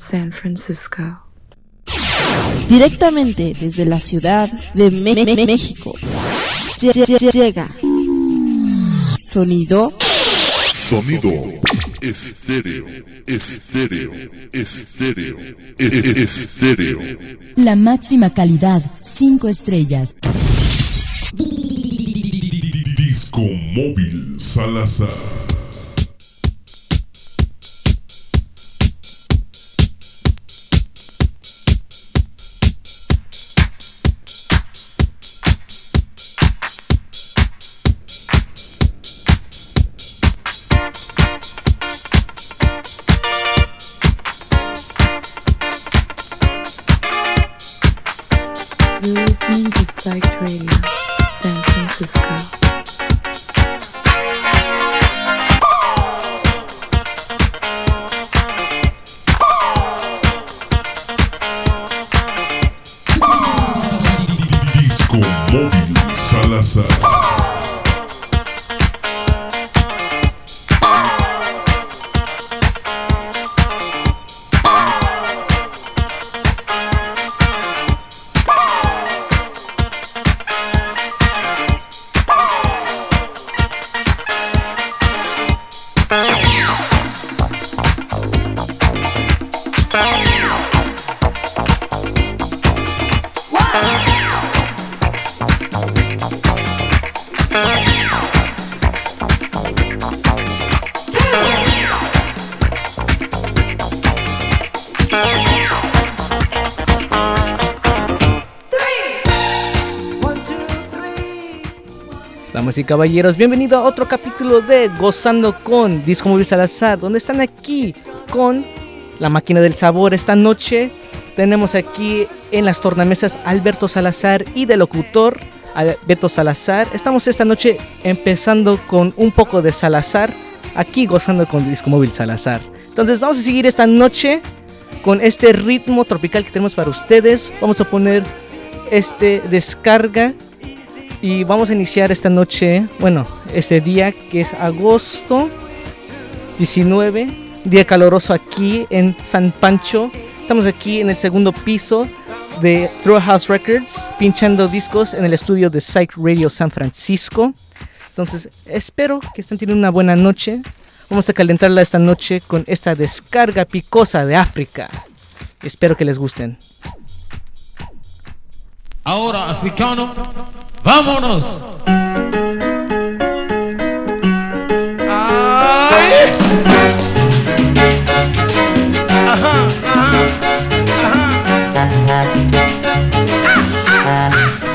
San Francisco. Directamente desde la ciudad de México. Llega. Sonido. Sonido. Estéreo. Estéreo. Estéreo. Estéreo. La máxima calidad. Cinco estrellas. Disco móvil Salazar. Listening to Psyched Radio, San Francisco. Caballeros, bienvenido a otro capítulo de Gozando con Disco Móvil Salazar, donde están aquí con la máquina del sabor. Esta noche tenemos aquí en las tornamesas Alberto Salazar y de locutor Beto Salazar. Estamos esta noche empezando con un poco de Salazar, aquí gozando con Disco Móvil Salazar. Entonces vamos a seguir esta noche con este ritmo tropical que tenemos para ustedes. Vamos a poner este descarga y vamos a iniciar esta noche, bueno, este día que es agosto 19, día caloroso aquí en San Pancho. Estamos aquí en el segundo piso de Throw House Records, pinchando discos en el estudio de Psych Radio San Francisco. Entonces, espero que estén teniendo una buena noche. Vamos a calentarla esta noche con esta descarga picosa de África. Espero que les gusten. Ahora, africano, vámonos. Ajá, ajá, ajá. Suena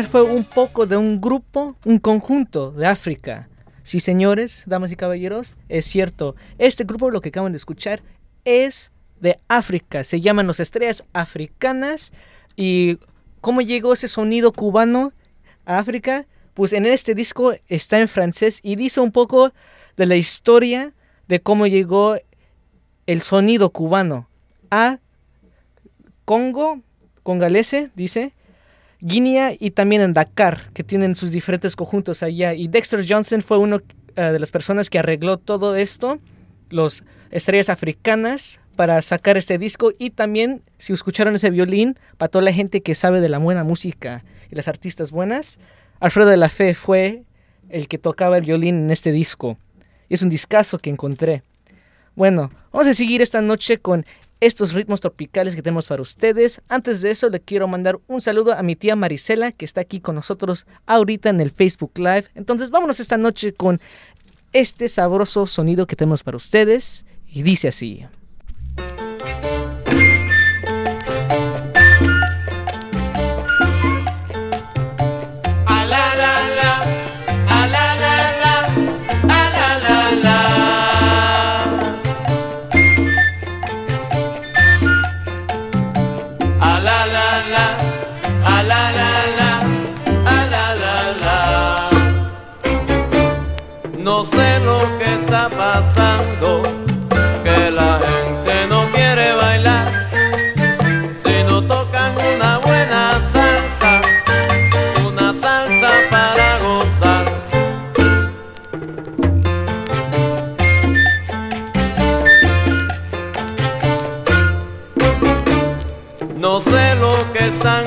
fue un poco de un grupo, un conjunto de África. Sí, señores, damas y caballeros, es cierto. Este grupo, lo que acaban de escuchar, es de África. Se llaman los Estrellas Africanas. ¿Y cómo llegó ese sonido cubano a África? Pues en este disco está en francés y dice un poco de la historia de cómo llegó el sonido cubano a Congo, congalese, dice, Guinea y también en Dakar, que tienen sus diferentes conjuntos allá. Y Dexter Johnson fue uno eh, de las personas que arregló todo esto, los estrellas africanas, para sacar este disco. Y también, si escucharon ese violín, para toda la gente que sabe de la buena música y las artistas buenas, Alfredo de la Fe fue el que tocaba el violín en este disco. Y es un discazo que encontré. Bueno, vamos a seguir esta noche con estos ritmos tropicales que tenemos para ustedes. Antes de eso, le quiero mandar un saludo a mi tía Marisela, que está aquí con nosotros ahorita en el Facebook Live. Entonces, vámonos esta noche con este sabroso sonido que tenemos para ustedes. Y dice así. Lo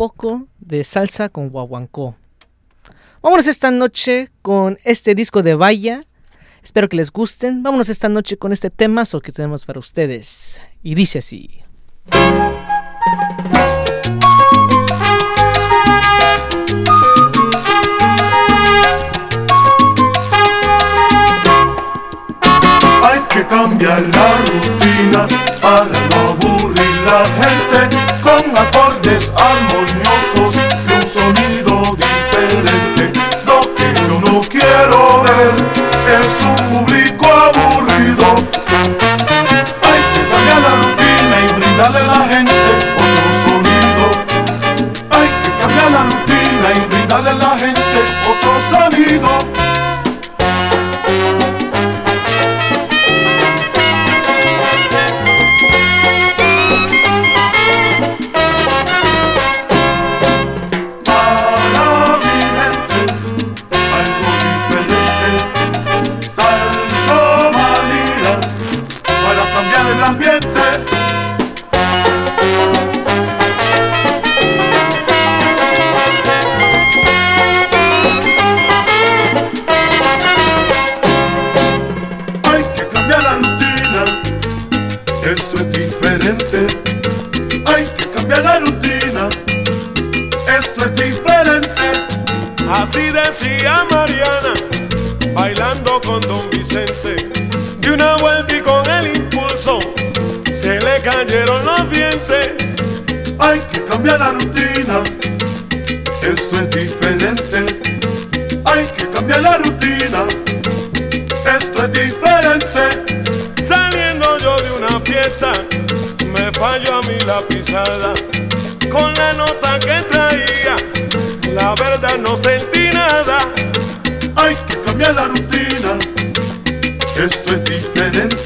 poco de salsa con guaguancó. Vámonos esta noche con este disco de Vaya. Espero que les gusten. Vámonos esta noche con este temazo que tenemos para ustedes. Y dice así. Hay que cambiar la rutina para no aburrir la gente con acordes armoniosos Decía Mariana, bailando con Don Vicente. Y una vuelta y con el impulso, se le cayeron los dientes. Hay que cambiar la rutina, esto es diferente. Hay que cambiar la rutina, esto es diferente. Saliendo yo de una fiesta, me falló a mí la pisada. Con la nota que traía, es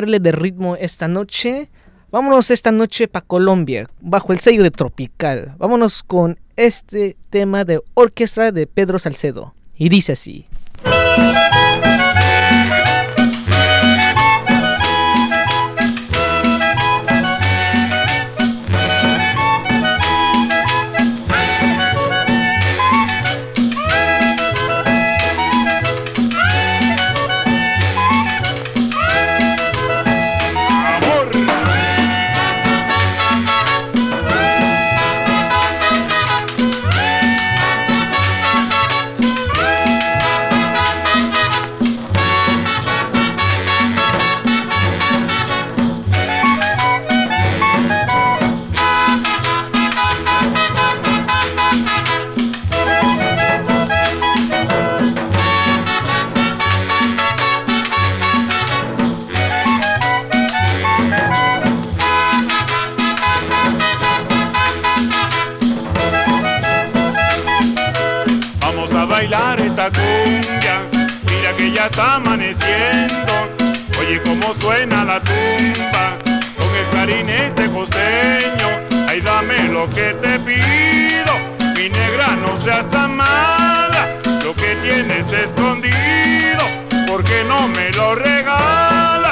cambiarle de ritmo esta noche. Vámonos esta noche para Colombia, bajo el sello de Tropical. Vámonos con este tema de orquesta de Pedro Salcedo. Y dice así. bailar esta cumbia, mira que ya está amaneciendo, oye cómo suena la tumba, con el clarinete costeño, ay dame lo que te pido, mi negra no seas tan mala, lo que tienes escondido, porque no me lo regalas.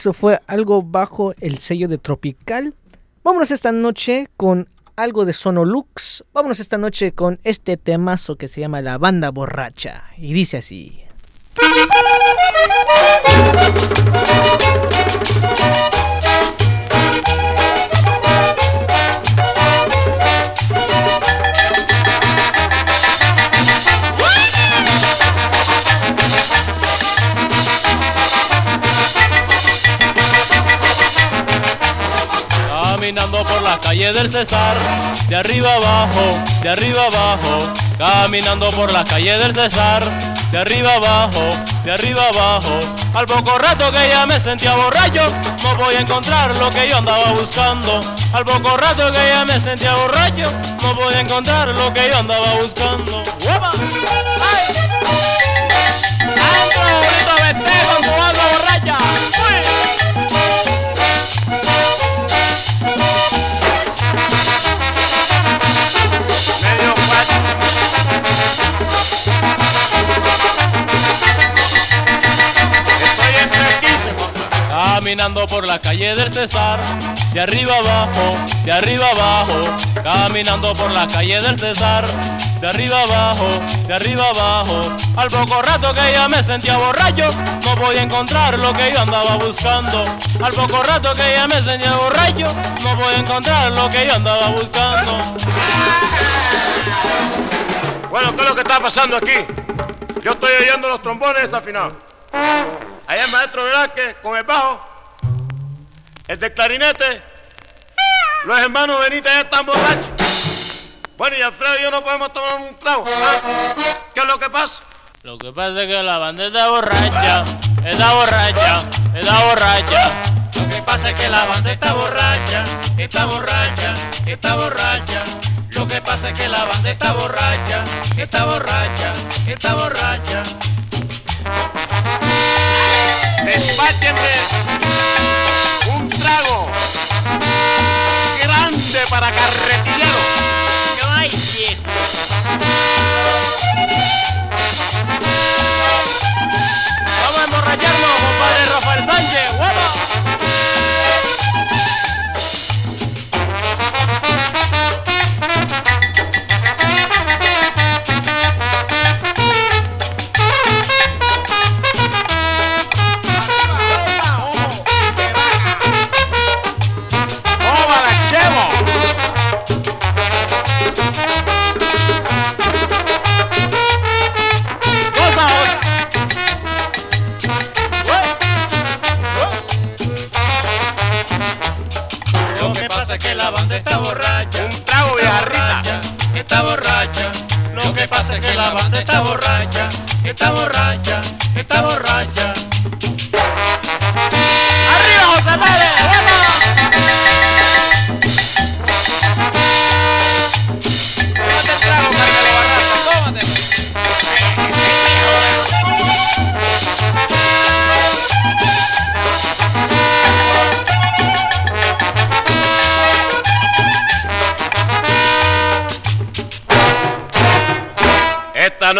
Eso fue algo bajo el sello de Tropical. Vámonos esta noche con algo de Sonolux. Vámonos esta noche con este temazo que se llama La Banda Borracha. Y dice así. Caminando por la calle del Cesar, de arriba abajo, de arriba abajo, caminando por la calle del Cesar, de arriba abajo, de arriba abajo. Al poco rato que ya me sentía borracho, no voy a encontrar lo que yo andaba buscando. Al poco rato que ya me sentía borracho, no voy a encontrar lo que yo andaba buscando. ¡Ay! Caminando por la calle del Cesar, de arriba abajo, de arriba abajo, caminando por la calle del Cesar, de arriba abajo, de arriba abajo. Al poco rato que ya me sentía borracho, no podía encontrar lo que yo andaba buscando. Al poco rato que ya me sentía borracho, no podía encontrar lo que yo andaba buscando. Bueno, ¿qué es lo que está pasando aquí? Yo estoy oyendo los trombones desafinados. Allá el maestro Velázquez con el bajo, el de clarinete, los hermanos Benítez ya están borrachos. Bueno, y Alfredo y yo no podemos tomar un trago. ¿ah? ¿Qué es lo que pasa? Lo que pasa es que la banda está borracha, está borracha, está borracha. Lo que pasa es que la banda está borracha, está borracha, está borracha. Lo que pasa es que la banda está borracha, está borracha, está borracha. Despáchenme grande para carretillero. No hay fiesta. Vamos a emborracharnos, compadre Rafael Sánchez. Está borracha. Lo que pasa es que la banda está borracha, está borracha, está borracha.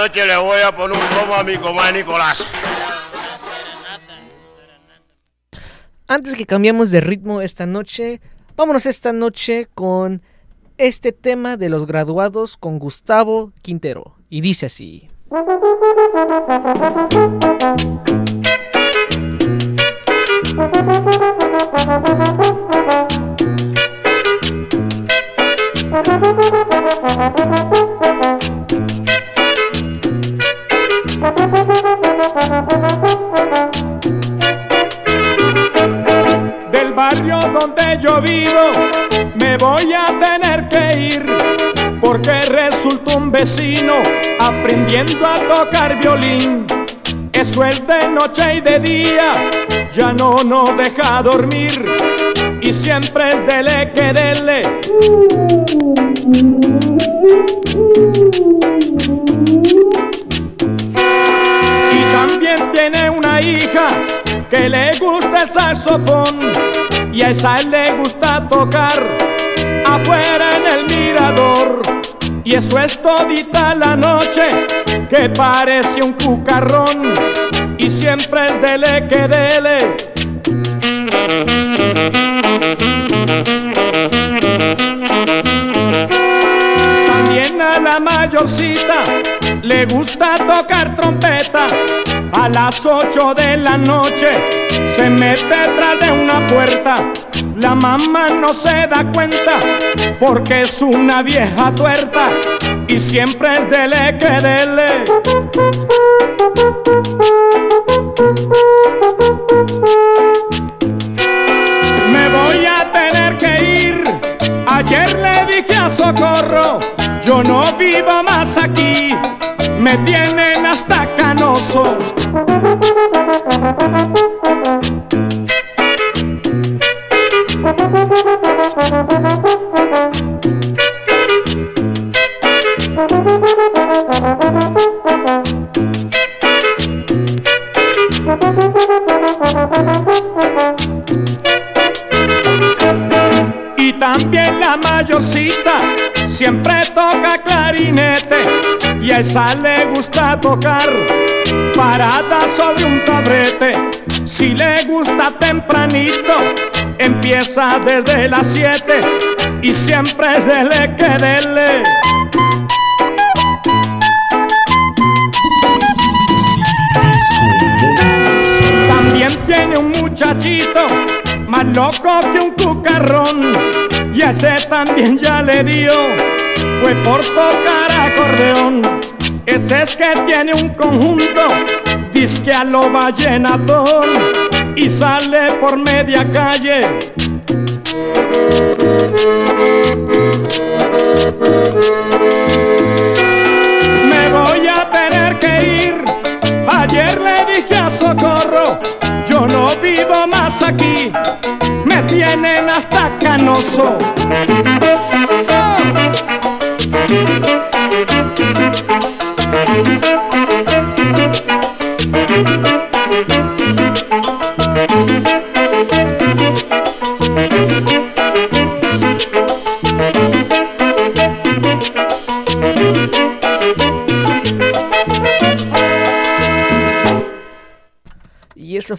Noche le voy a poner un pomo a mi comadre Nicolás. Antes que cambiamos de ritmo esta noche, vámonos esta noche con este tema de los graduados con Gustavo Quintero. Y dice así. barrio donde yo vivo me voy a tener que ir porque resulta un vecino aprendiendo a tocar violín. Eso es de noche y de día, ya no nos deja dormir y siempre es dele que dele. también tiene una hija que le gusta el saxofón y a esa le gusta tocar afuera en el mirador. Y eso es todita la noche que parece un cucarrón y siempre es dele que dele. También a la mayorcita le gusta tocar trompeta. A las 8 de la noche se mete detrás de una puerta. La mamá no se da cuenta porque es una vieja tuerta y siempre es dele que dele. Me voy a tener que ir. Ayer le dije a Socorro, yo no vivo más aquí. Me tienen hasta canoso. Esa le gusta tocar parada sobre un tabrete. Si le gusta tempranito, empieza desde las 7 y siempre es dele que dele. También tiene un muchachito más loco que un cucarrón y ese también ya le dio fue por tocar acordeón ese es que tiene un conjunto disque a lo vallenatón y sale por media calle. Me voy a tener que ir. Ayer le dije a Socorro yo no vivo más aquí. Me tienen hasta canoso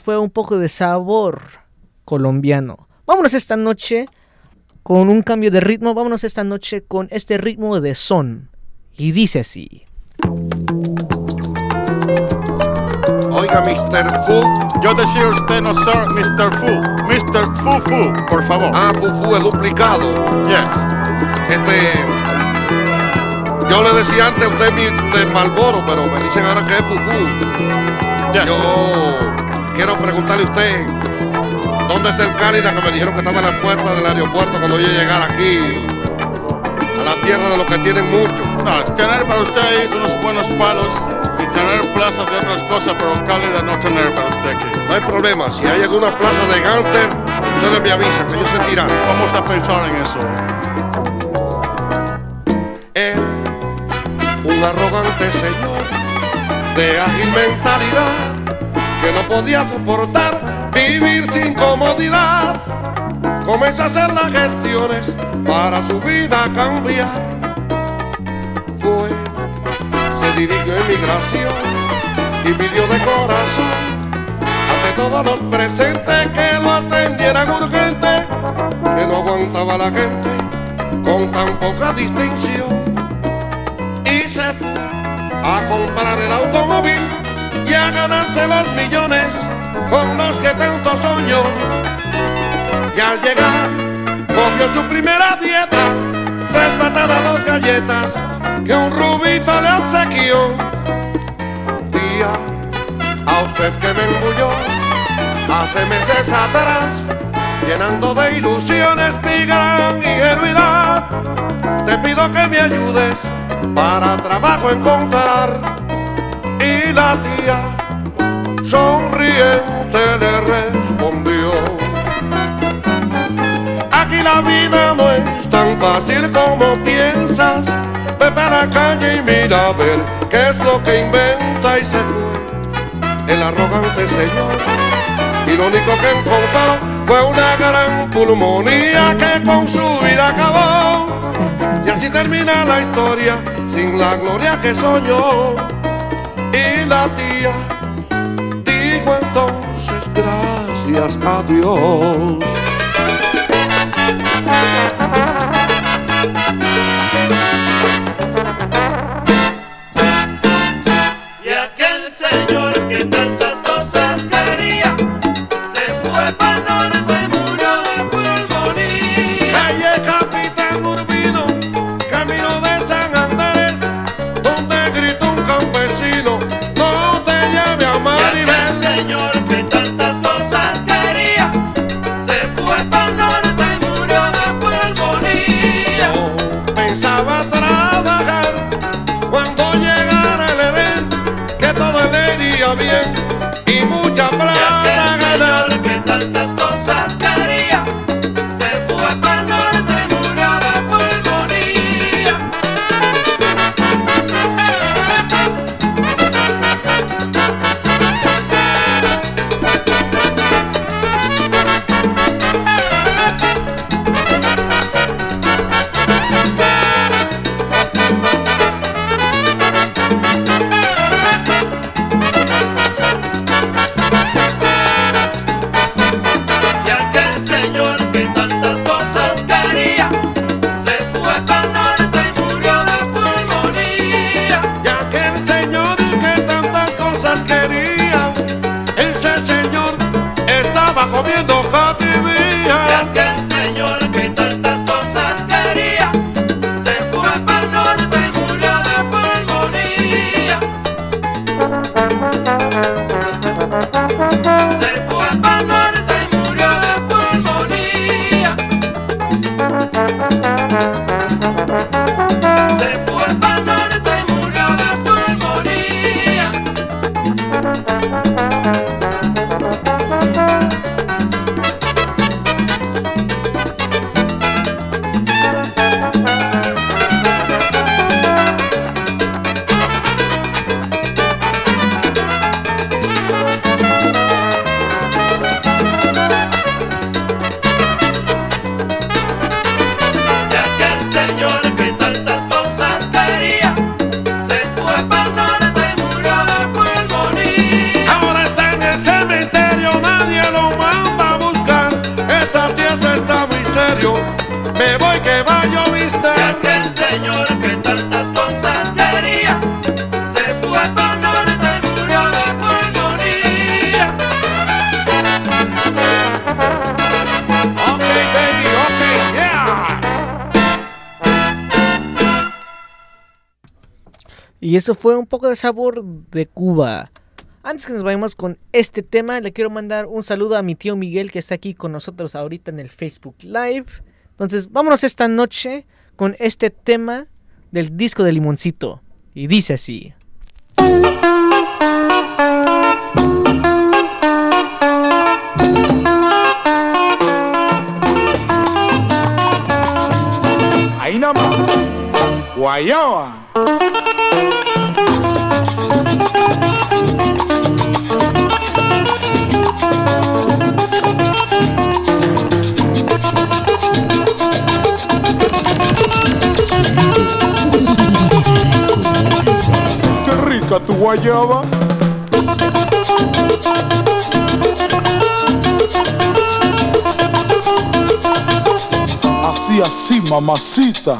fue un poco de sabor colombiano. Vámonos esta noche con un cambio de ritmo. Vámonos esta noche con este ritmo de son. Y dice así. Oiga, Mr. Fu. Yo decía usted no, sir, Mr. Fu. Mr. Fu Fu, por favor. Ah, Fu Fu, el duplicado. Yes. Este. Yo le decía antes a usted Mr. Malboro, pero me dicen ahora que es Fu Fu. Yo quiero preguntarle a usted. ¿Dónde está el Cálida que me dijeron que estaba en la puerta del aeropuerto cuando yo llegara aquí? A la tierra de los que tienen mucho. No, tener para usted unos buenos palos y tener plazas de otras cosas, pero cálida no tener para usted aquí. No hay problema. Si hay alguna plaza de Ganter, ustedes me avisan que yo se tiran. Vamos a pensar en eso. Él, un arrogante señor de ágil mentalidad que no podía soportar vivir sin comodidad. Comenzó a hacer las gestiones para su vida cambiar. Fue, se dirigió a inmigración y pidió de corazón ante todos los presentes que lo atendieran urgente, que no aguantaba la gente con tan poca distinción. Y se fue a comprar el automóvil y a ganarse los millones con los que tanto soñó. Y al llegar, cogió su primera dieta, tres patadas, dos galletas, que un rubito le obsequió. Tía, a usted que me engulló, hace meses atrás, llenando de ilusiones mi gran ingenuidad. Te pido que me ayudes para trabajo encontrar. Y la tía, sonriente, le respondió. Aquí la vida no es tan fácil como piensas. Vete a la calle y mira a ver qué es lo que inventa y se fue el arrogante señor. Y lo único que encontró fue una gran pulmonía que con su vida acabó. Y así termina la historia sin la gloria que soñó. Y la tía dijo entonces gracias a Dios. Y eso fue un poco de sabor de Cuba. Antes que nos vayamos con este tema, le quiero mandar un saludo a mi tío Miguel que está aquí con nosotros ahorita en el Facebook Live. Entonces, vámonos esta noche con este tema del disco de Limoncito. Y dice así. Ahí nomás. Guayaba. Rica tu guayaba. Así, así, mamacita.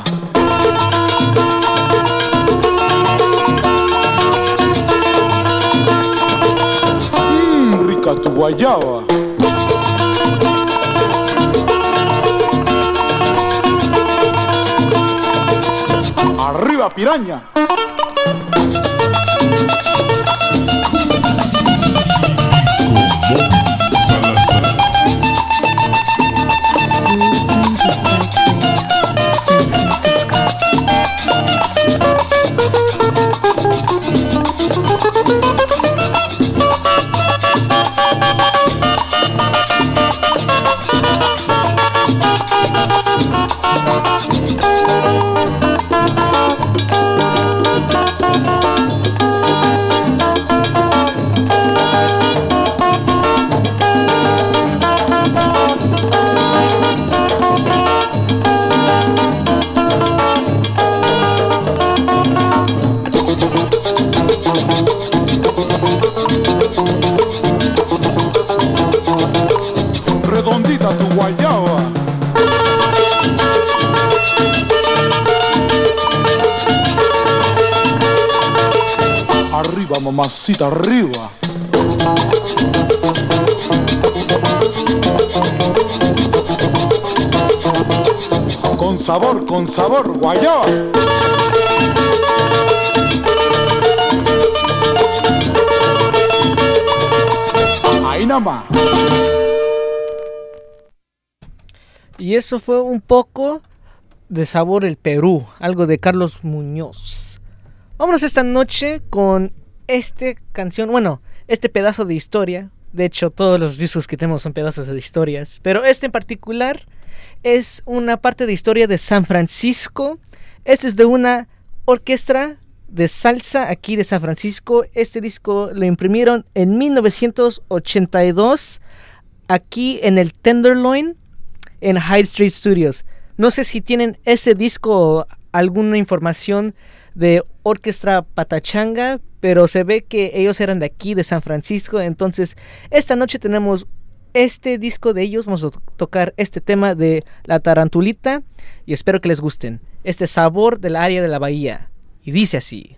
Mmm, rica tu guayaba. Arriba, piraña. San Francisco. Mamacita, arriba. Con sabor, con sabor, guayaba. Ahí nomás. Y eso fue un poco de sabor el Perú, algo de Carlos Muñoz. Vámonos esta noche con este canción, bueno, este pedazo de historia. De hecho, todos los discos que tenemos son pedazos de historias, pero este en particular es una parte de historia de San Francisco. Este es de una orquesta de salsa aquí de San Francisco. Este disco lo imprimieron en 1982 aquí en el Tenderloin en Hyde Street Studios. No sé si tienen ese disco alguna información de Orquestra Patachanga, pero se ve que ellos eran de aquí, de San Francisco. Entonces, esta noche tenemos este disco de ellos. Vamos a tocar este tema de La Tarantulita y espero que les gusten. Este sabor del área de la bahía. Y dice así.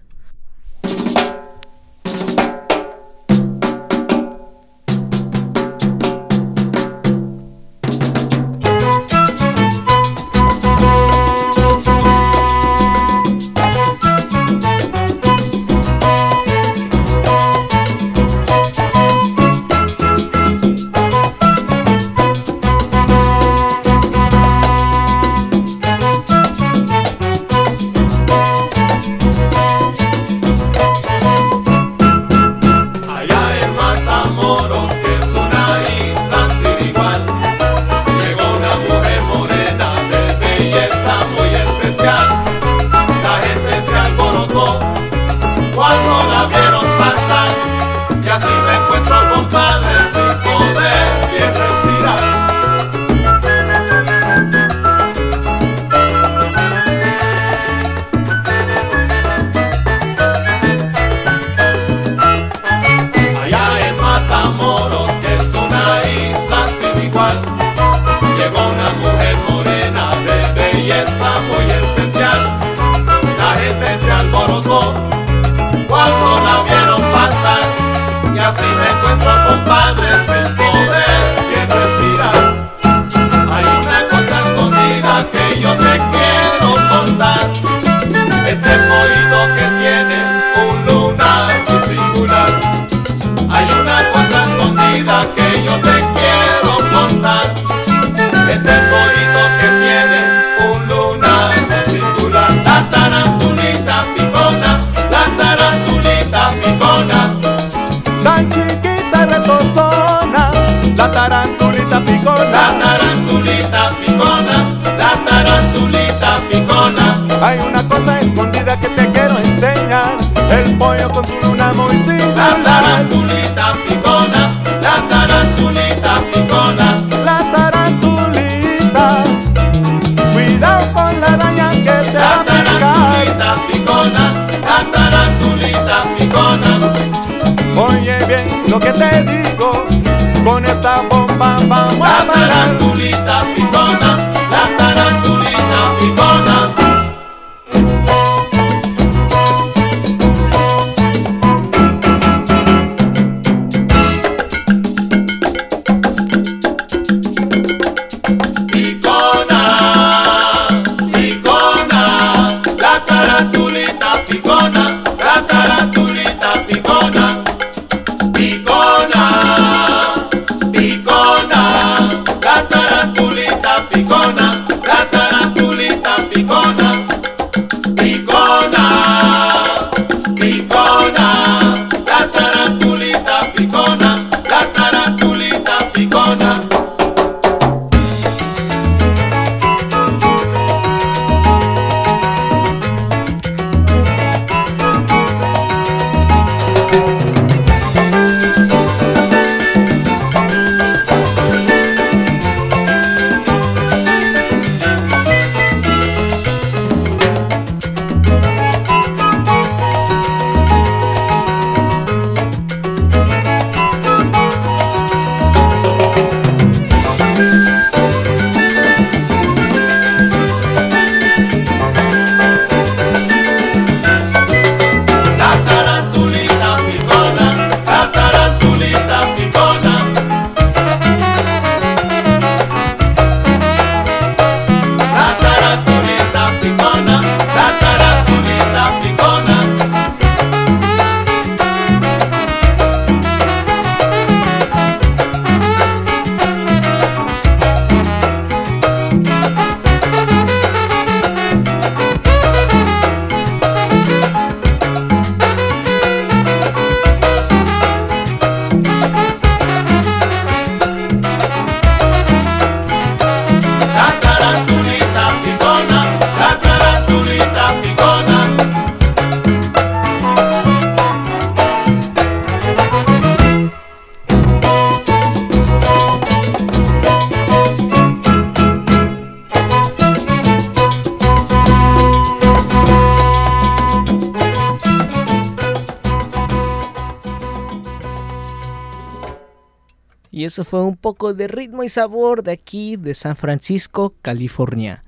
Eso fue un poco de ritmo y sabor de aquí, de San Francisco, California.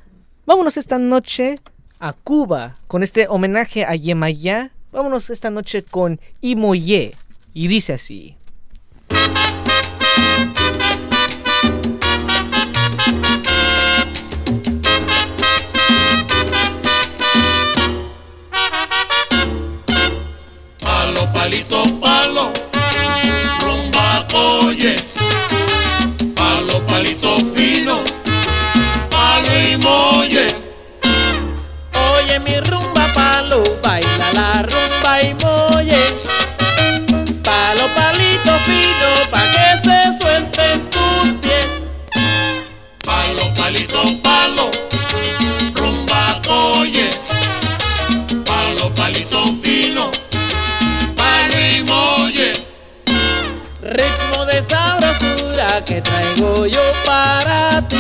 Vámonos esta noche a Cuba con este homenaje a Yemayá. Vámonos esta noche con Imoye. Y dice así. Palo, palito, palo, rumba, oye. mi rumba palo baila la rumba y molle. Palo palito fino pa que se suelten tus pie. Palo palito palo, rumba oye. Palo palito fino, palo y molle. Ritmo de sabrosura que traigo yo para ti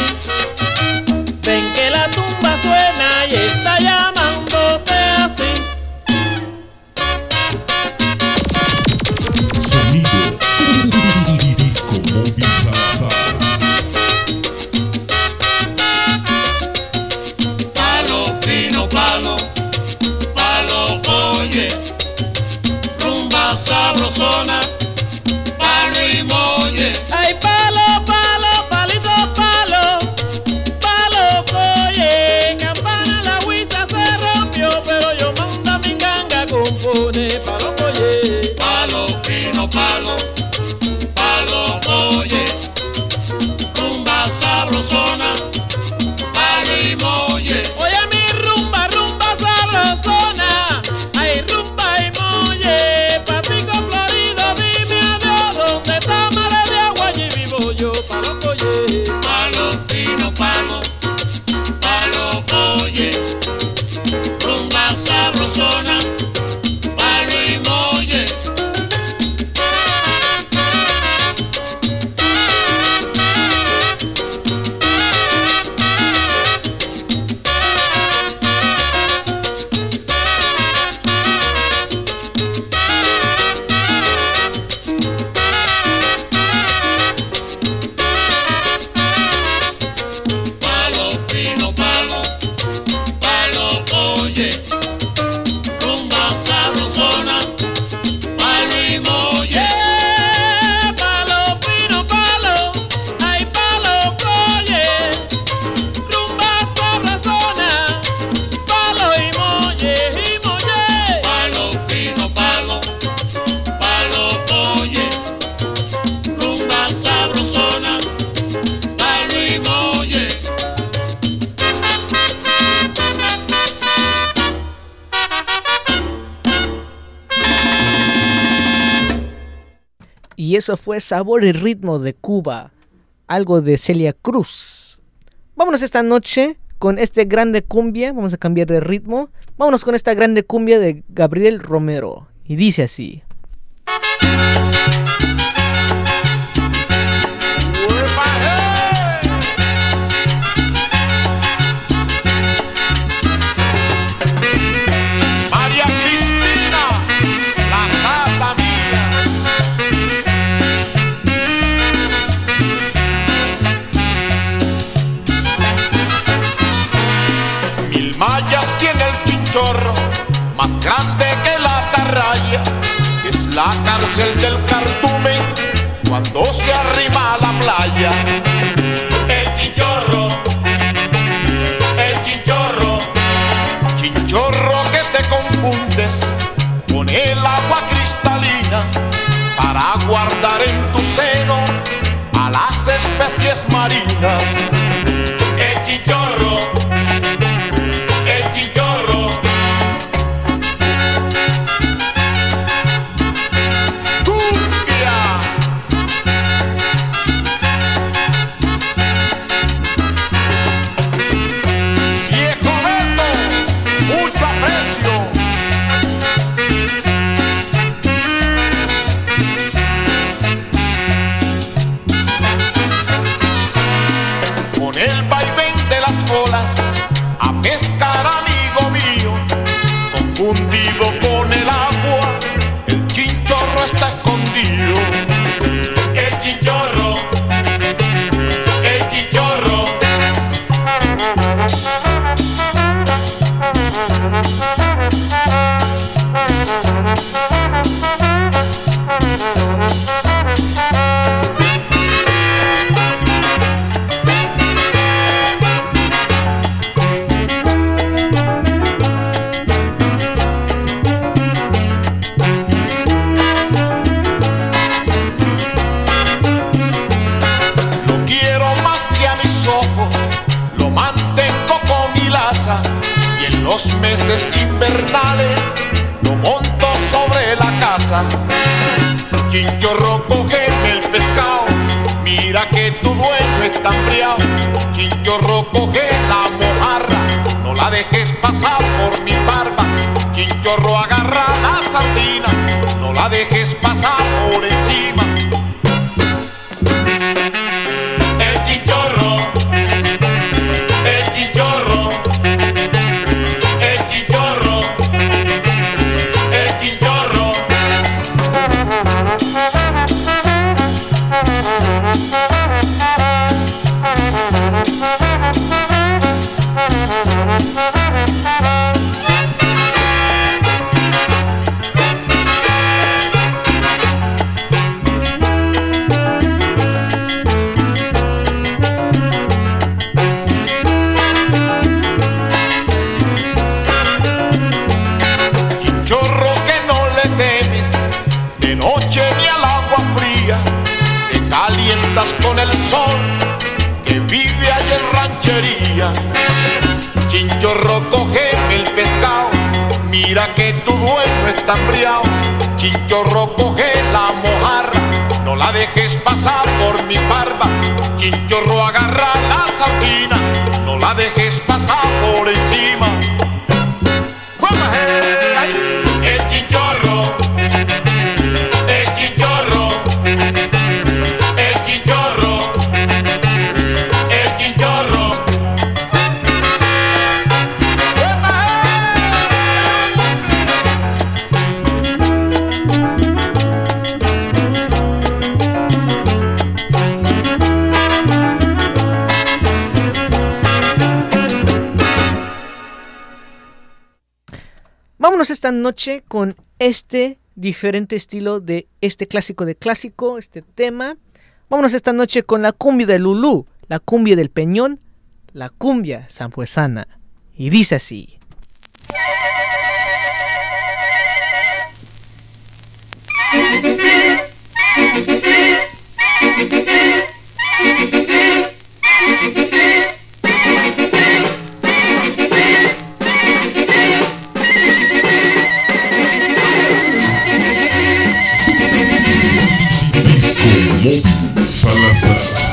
Y eso fue Sabor y Ritmo de Cuba. Algo de Celia Cruz. Vámonos esta noche con este grande cumbia. Vamos a cambiar de ritmo. Vámonos con esta grande cumbia de Gabriel Romero. Y dice así. La cárcel del cartumen cuando se arrima a la playa. El chinchorro, el chinchorro, chinchorro que te confundes con el agua cristalina para guardar en tu seno a las especies marinas. Chinchorro, cógeme el pescado, mira que tu dueño está hambriado. Chinchorro, coge la mojarra, no la dejes pasar por mi barba. Chinchorro, agarra la sardina, no la dejes pasar por encima. Chinchorro, esta noche con este diferente estilo de este clásico de clásico, este tema. Vámonos esta noche con la cumbia de Lulú, la cumbia del Peñón, la cumbia sanfuesana. Y dice así. Salazar.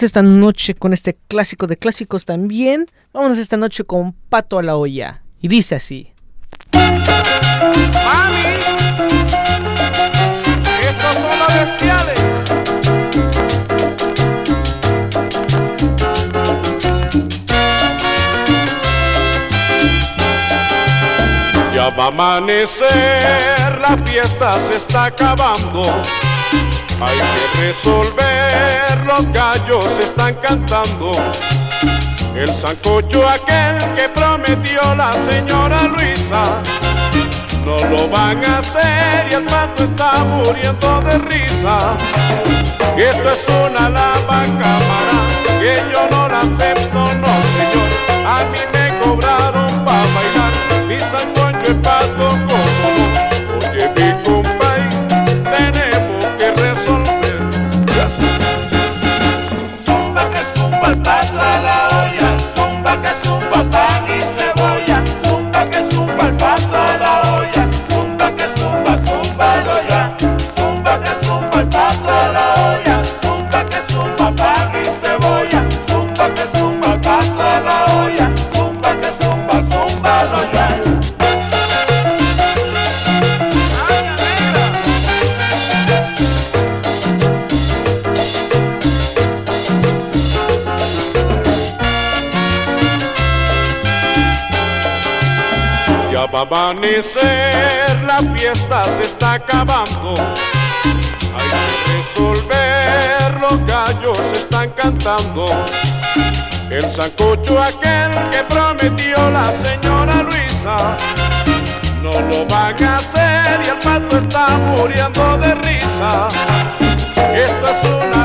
Vámonos esta noche con este clásico de clásicos también. Vámonos esta noche con Pato a la olla. Y dice así. ¡Mami! ¡Estos son los bestiales! Ya va a amanecer, la fiesta se está acabando. Hay que resolver, los gallos están cantando. El sancocho aquel que prometió la señora Luisa. No lo van a hacer y el pato está muriendo de risa. Esto es una lava cámara que yo no la acepto, no señor. A mí me cobraron para bailar mi sancocho es pato va a amanecer, la fiesta se está acabando. Hay que resolver, los gallos están cantando. El sancocho aquel que prometió la señora Luisa. No lo van a hacer y el pato está muriendo de risa. Esto es una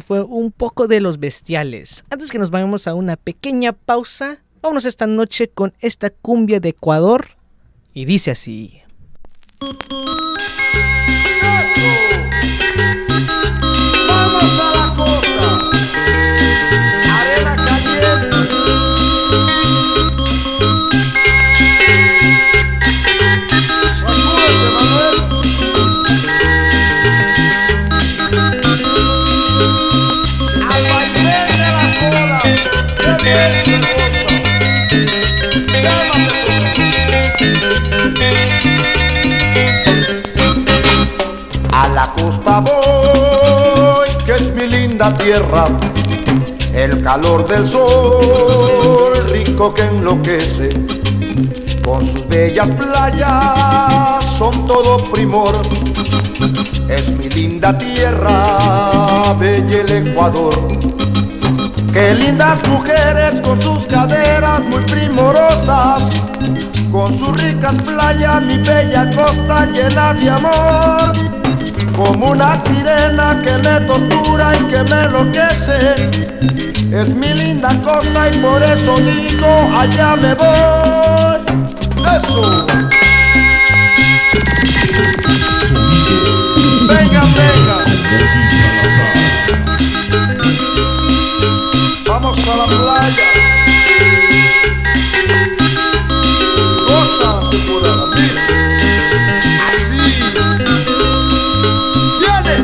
fue un poco de los bestiales. Antes que nos vayamos a una pequeña pausa, vámonos esta noche con esta cumbia de Ecuador. Y dice así. A la costa voy, que es mi linda tierra, el calor del sol, rico que enloquece, con sus bellas playas son todo primor. Es mi linda tierra, bella el Ecuador. Qué lindas mujeres con sus caderas muy primorosas, con sus ricas playas, mi bella costa llena de amor. Como una sirena que me tortura y que me enloquece. Es mi linda costa y por eso digo, allá me voy. Eso. Venga, venga. Vamos a la playa. La temporada, mira. Así. ¡Viene!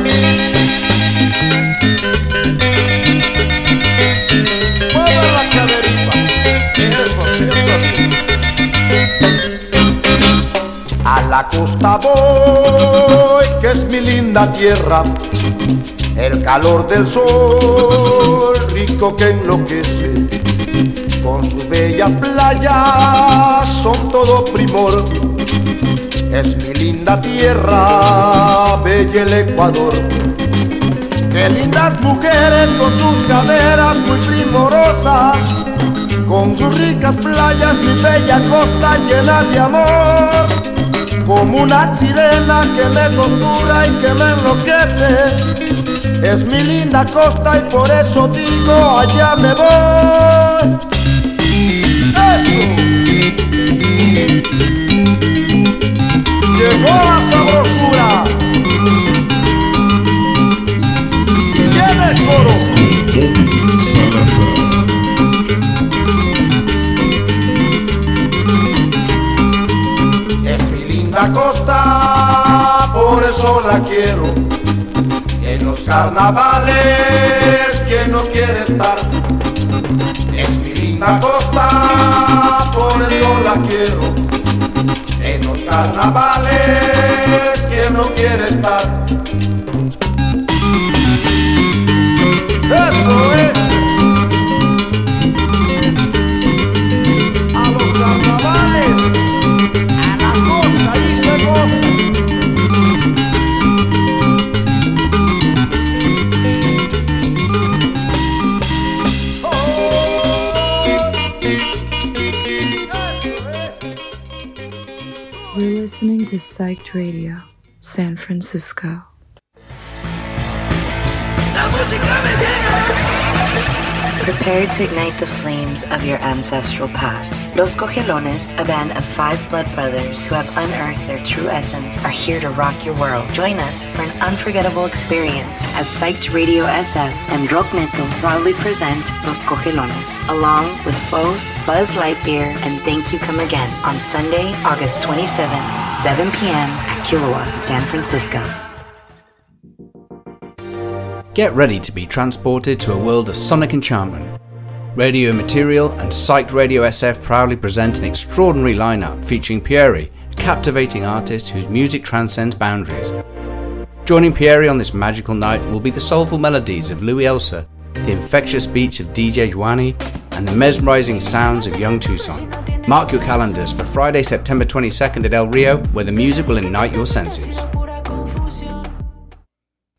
Mueve la caderita. Eso, siéntate. A la costa voy, que es mi linda tierra, el calor del sol, rico que enloquece, con sus bellas playas son todo primor. Es mi linda tierra, bella el Ecuador. Qué lindas mujeres con sus caderas muy primorosas, con sus ricas playas, mi bella costa llena de amor como una sirena que me tortura y que me enloquece. Es mi linda costa y por eso digo allá me voy. Eso. Llegó la sabrosura. Viene el coro. Es mi linda costa, por eso la quiero. Carnavales, quien no quiere estar. Es mi linda costa, por eso la quiero. En los carnavales, quien no quiere estar. Eso es. Psyched Radio, San Francisco. La música me llena. Prepare to ignite the flames of your ancestral past. Los Cogelones, a band of five blood brothers who have unearthed their true essence, are here to rock your world. Join us for an unforgettable experience as Psyched Radio SF and Rock Neto proudly present Los Cogelones, along with Foes, Buzz Lightyear, and Thank You Come Again on Sunday, August 27, 7 p.m. at Kilowatt, San Francisco. Get ready to be transported to a world of sonic enchantment. Radio Material and Psyched Radio SF proudly present an extraordinary lineup featuring Pieri, a captivating artist whose music transcends boundaries. Joining Pieri on this magical night will be the soulful melodies of Louis Elsa, the infectious beats of DJ Juani, and the mesmerizing sounds of Young Tucson. Mark your calendars for Friday, September 22nd at El Rio, where the music will ignite your senses.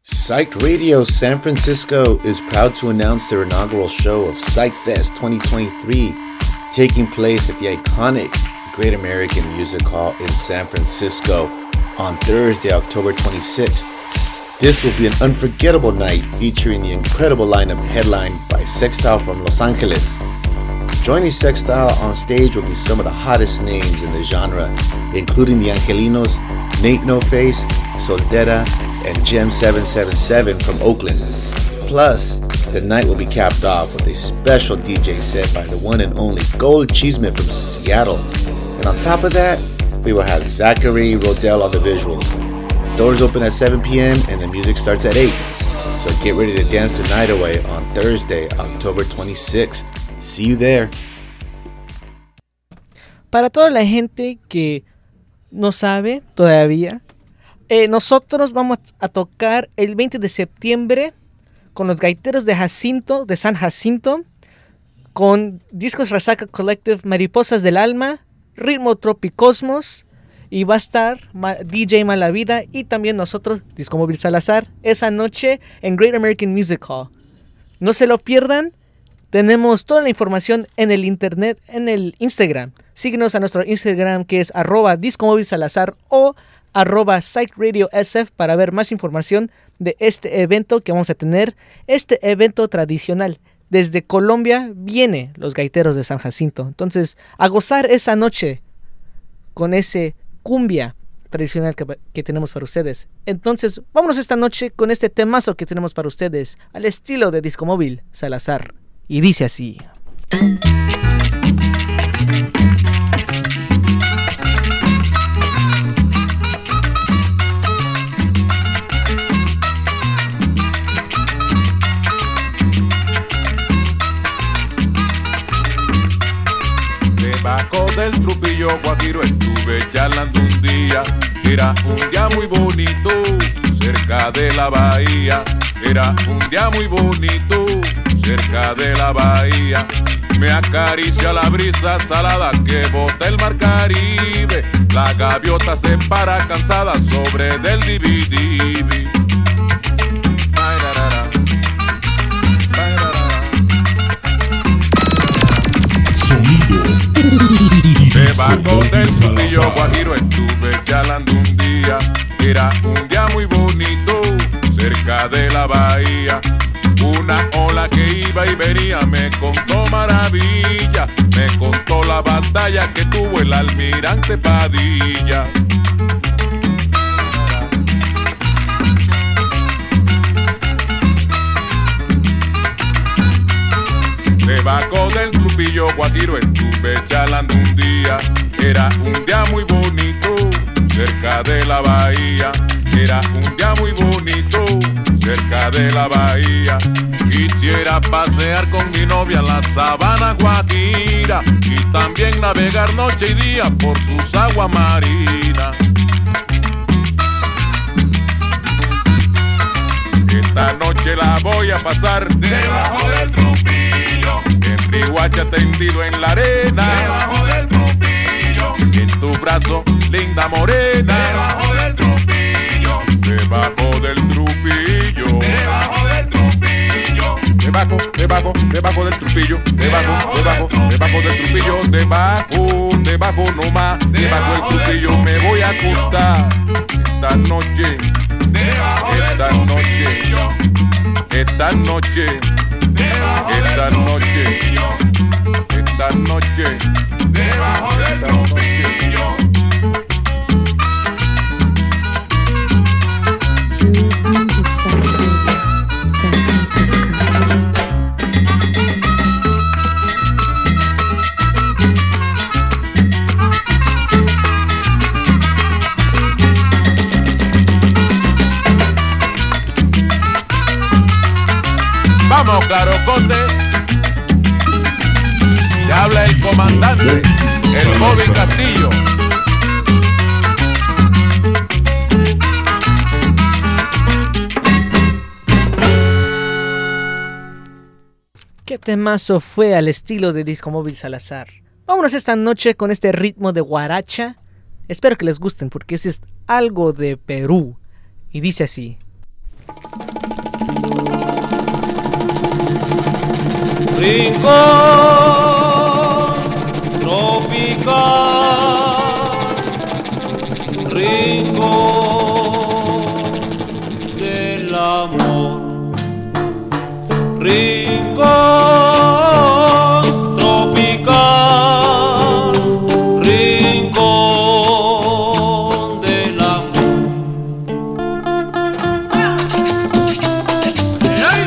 Psyched Radio San Francisco is proud to announce their inaugural show of Psych Fest 2023, taking place at the iconic Great American Music Hall in San Francisco on Thursday, October 26th. This will be an unforgettable night featuring the incredible lineup headlined by Sextile from Los Angeles. Joining Sextile on stage will be some of the hottest names in the genre, including the Angelinos, Nate No Face, Soltera, and Gem 777 from Oakland. Plus, the night will be capped off with a special DJ set by the one and only Gold Cheeseman from Seattle. And on top of that, we will have Zachary Rodell on the visuals. Doors open at 7 p.m. and the music starts at 8. So get ready to dance the night away on Thursday, October 26th. See you there. Para toda la gente que no sabe todavía, eh, nosotros vamos a tocar el 20 de septiembre con los gaiteros de Jacinto, de San Jacinto, con Discos Resaca Collective, Mariposas del Alma, Ritmo Tropicosmos, y va a estar DJ Malavida y también nosotros, Disco Móvil Salazar, esa noche en Great American Music Hall. No se lo pierdan. Tenemos toda la información en el internet, en el Instagram. Síguenos a nuestro Instagram que es arroba Salazar o arroba SF para ver más información de este evento que vamos a tener. Este evento tradicional. Desde Colombia viene los gaiteros de San Jacinto. Entonces, a gozar esa noche con ese cumbia tradicional que, que tenemos para ustedes. Entonces, vámonos esta noche con este temazo que tenemos para ustedes, al estilo de Disco Móvil Salazar. Y dice así. Debajo del trupillo guajiro estuve charlando un día. Era un día muy bonito, cerca de la bahía. Era un día muy bonito, cerca de la bahía. Me acaricia la brisa salada que bota el mar Caribe. La gaviota se para cansada sobre del dividivi. Debajo del trujillo guajiro estuve charlando un día. Era un día muy bonito, cerca de la bahía. Una ola que iba y venía me contó maravilla. Me contó la batalla que tuvo el almirante Padilla. Debajo del trupillo guajiro estuve charlando un día. Era un día muy bonito, cerca de la bahía. Era un día muy bonito, cerca de la bahía. Quisiera pasear con mi novia la sabana guajira y también navegar noche y día por sus aguas marinas. Esta noche la voy a pasar debajo del trupillo. En mi guacha tendido en la arena. Debajo del trupillo. En tu brazo, linda morena. Debajo del trupillo. Debajo Debajo, debajo, debajo del trupillo. Debajo, debajo, debajo del trupillo. Debajo, debajo nomás. Debajo del trupillo me voy a acostar. Esta noche. Esta noche. Esta noche. esta noche, esta noche, Psych Radio, San Francisco. Vamos, Clarocote. Y habla el comandante, el joven Castillo. ¿Qué temazo fue al estilo de Disco Móvil Salazar? Vámonos esta noche con este ritmo de guaracha. Espero que les gusten porque ese es algo de Perú. Y dice así. Rincón tropical, rincón del amor, rincón tropical, rincón del amor.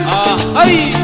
Ah, ¡Ay!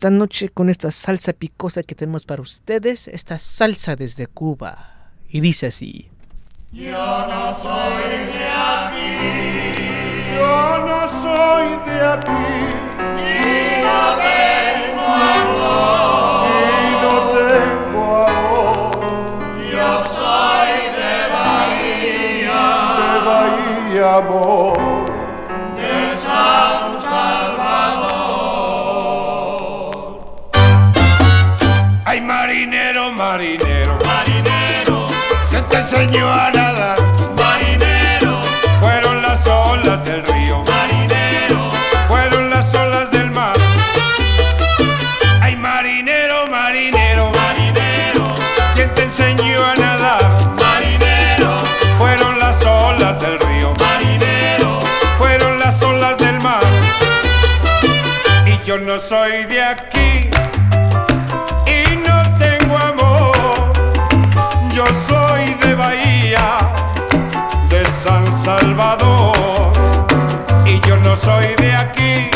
Esta noche con esta salsa picosa que tenemos para ustedes. Esta salsa desde Cuba. Y dice así. Yo no soy de aquí, yo no soy de aquí, y no tengo amor, y no tengo amor. Yo soy de Bahía, de Bahía, amor, enseñó a nadar. Marinero, fueron las olas del río. Marinero, fueron las olas del mar. Ay, marinero, marinero, marinero, ¿quién te enseñó a nadar? Marinero, fueron las olas del río. Marinero, fueron las olas del mar. Y yo no soy de aquí. Y no tengo amor, yo soy. Salvador y yo no soy de aquí.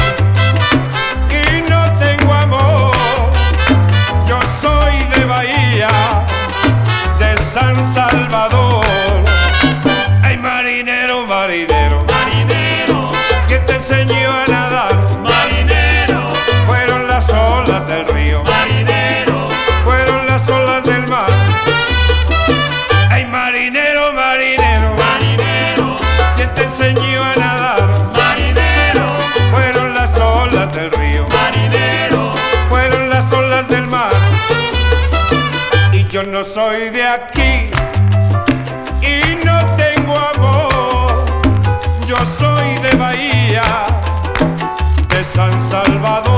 soy de aquí y no tengo amor. Yo soy de Bahía, de San Salvador.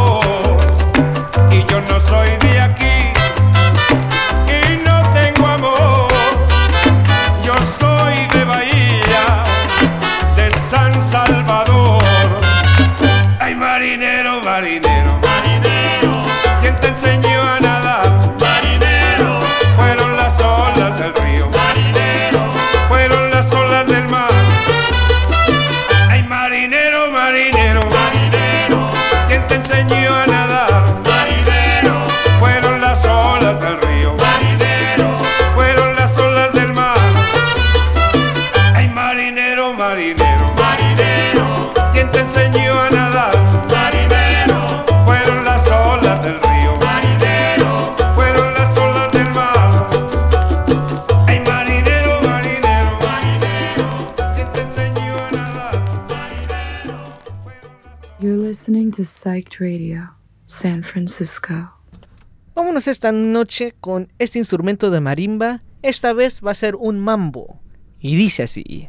Psyched Radio, San Francisco. Vámonos esta noche con este instrumento de marimba. Esta vez va a ser un mambo. Y dice así.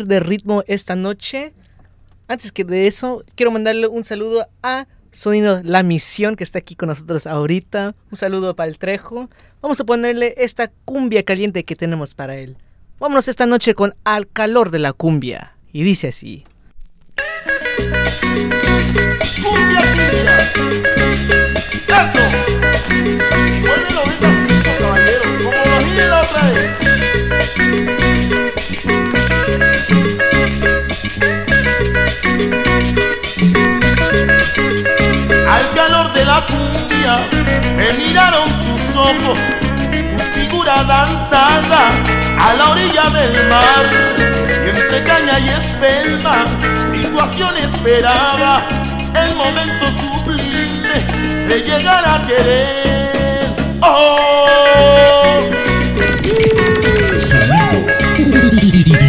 de ritmo esta noche. Antes que de eso, quiero mandarle un saludo a Sonido La Misión, que está aquí con nosotros ahorita. Un saludo para el Trejo. Vamos a ponerle esta cumbia caliente que tenemos para él. Vámonos esta noche con Al calor de la cumbia. Y dice así. Cumbia. Vuelve cinco, caballero. Como la otra vez. La cumbia me miraron tus ojos, tu figura danzada a la orilla del mar. Y entre caña y espelma, situación esperaba el momento sublime de llegar a querer. ¡Oh!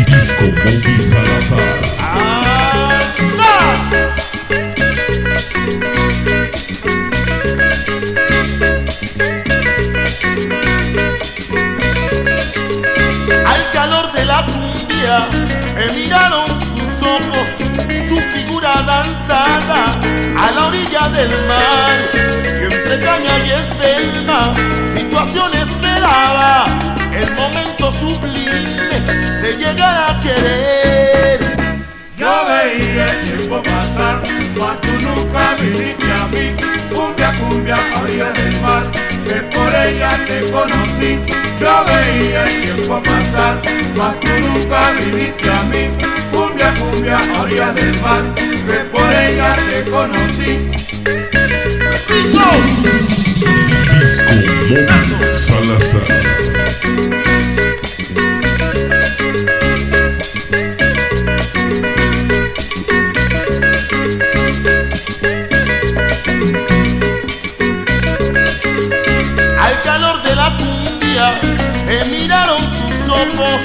Disco Boogie Salazar. Me miraron tus ojos, tu figura danzada a la orilla del mar. Entre caña y espelma, situación esperaba el momento sublime de llegar a querer. Yo veía el tiempo pasar, mas tú nunca viniste a mí. Cumbia, cumbia, orilla del mar, que por ella te conocí. Yo veía el tiempo pasar, mas tú nunca viniste a mí. Cumbia, cumbia, orilla del mar, que por ella te conocí. Salazar. Cumbia me miraron tus ojos,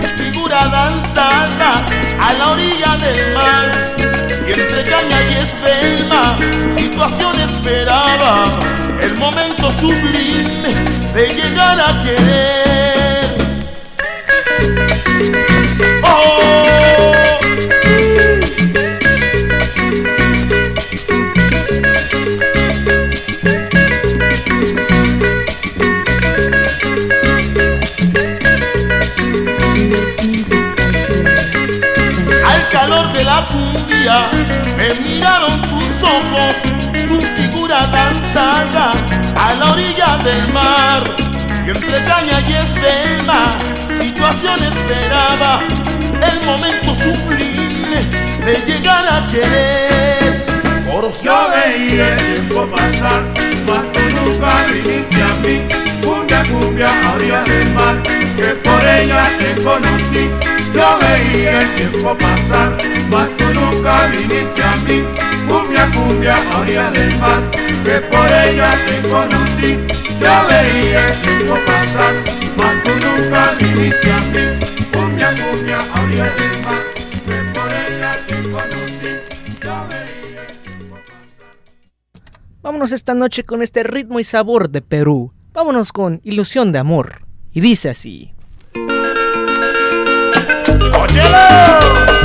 tu figura danzada a la orilla del mar. Y entre caña y espelma, situación esperaba el momento sublime de llegar a querer. Me miraron tus ojos, tu figura danzada a la orilla del mar. Y entre caña y espelma, situación esperaba el momento sublime de llegar a querer. Yo veía el tiempo pasar, mas tú nunca viniste a mí. Cumbia, cumbia, a orilla del mar, que por ella te conocí. Yo veía el tiempo pasar, mas tú nunca viniste a mí. Cumbia, cumbia, a orilla del mar, que por ella te conocí. Yo veía el tiempo pasar, mas tú nunca viniste a mí. Cumbia, cumbia, a orilla del mar, que por ella te conocí. Veía Vámonos esta noche con este ritmo y sabor de Perú. Vámonos con Ilusión de Amor. Y dice así. Cuando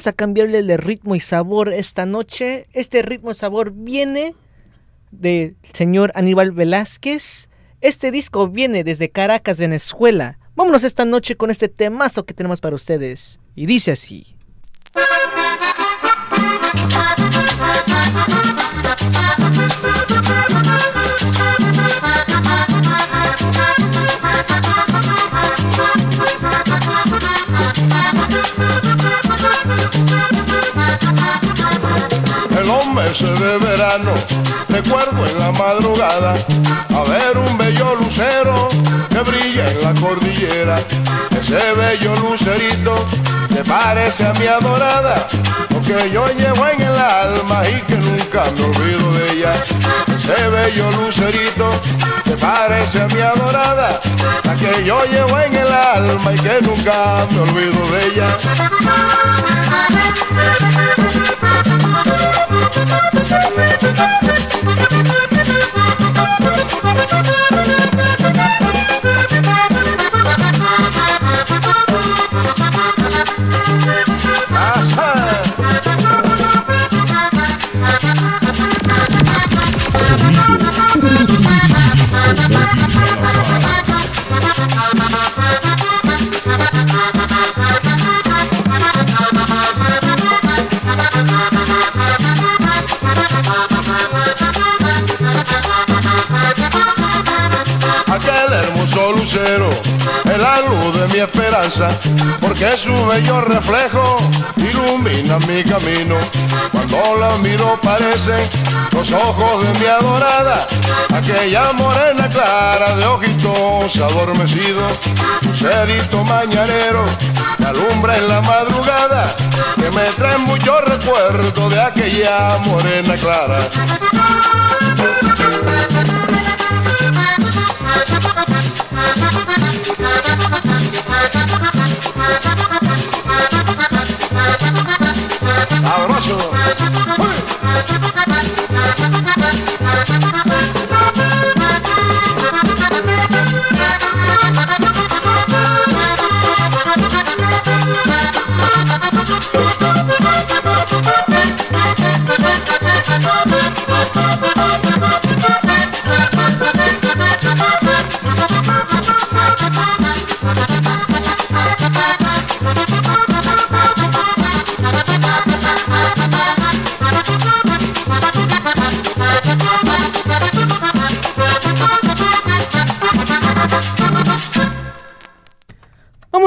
Vamos a cambiarle de ritmo y sabor esta noche. Este ritmo y sabor viene del señor Aníbal Velázquez. Este disco viene desde Caracas, Venezuela. Vámonos esta noche con este temazo que tenemos para ustedes. Y dice así. El hombre se de verano, recuerdo en la madrugada, a ver un bello lucero que brilla en la cordillera. Ese bello lucerito que parece a mi adorada, que yo llevo en el alma y que nunca me olvido de ella. Ese bello lucerito que parece a mi adorada, la que yo llevo en el alma y que nunca me olvido de ella. lucero es la luz de mi esperanza, porque su bello reflejo ilumina mi camino. Cuando la miro parecen los ojos de mi adorada, aquella morena clara de ojitos adormecidos, lucerito mañanero que alumbra en la madrugada, que me trae muchos recuerdos de aquella morena clara.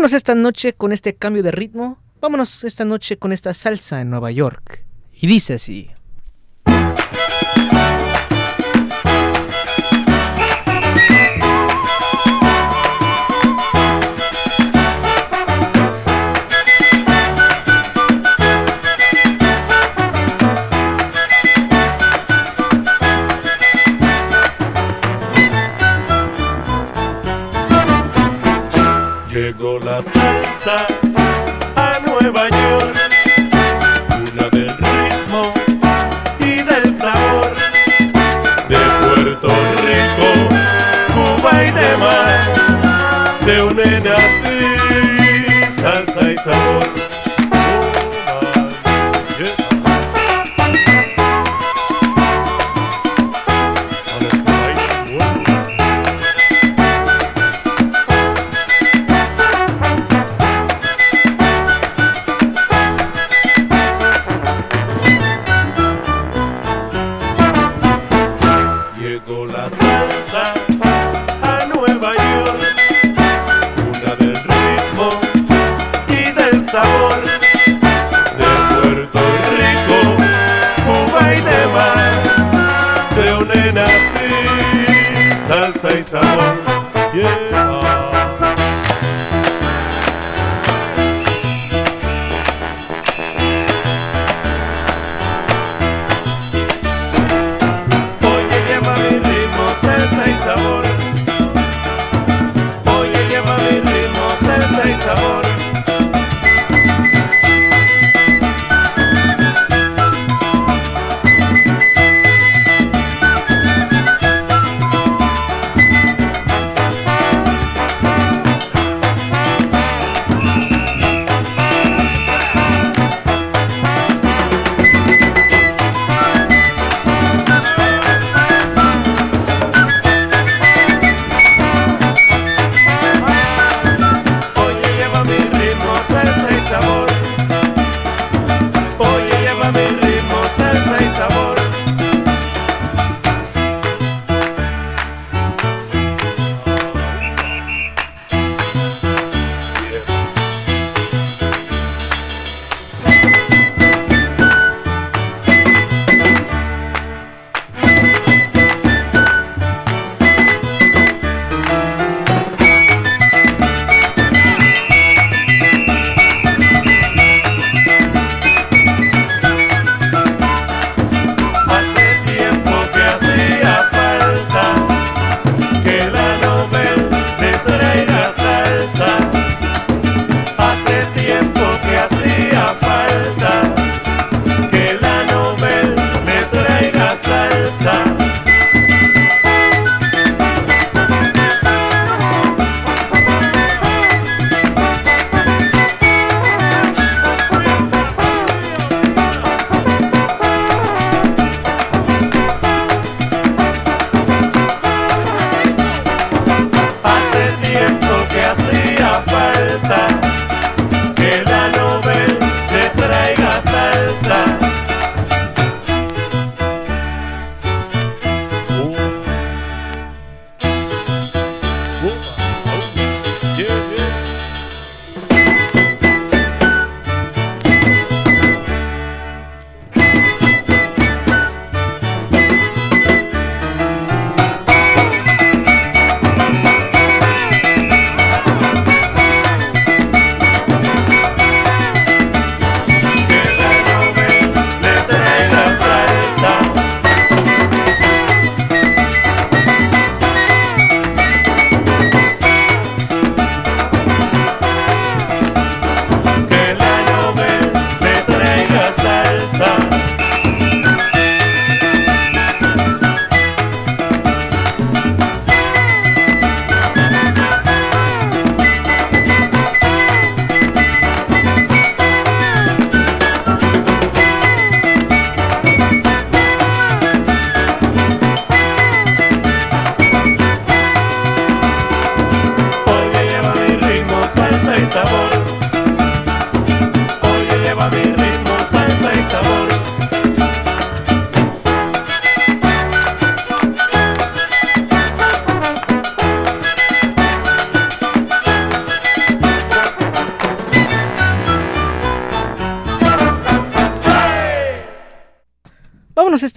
Vámonos esta noche con este cambio de ritmo. Vámonos esta noche con esta salsa en Nueva York. Y dice así. Salsa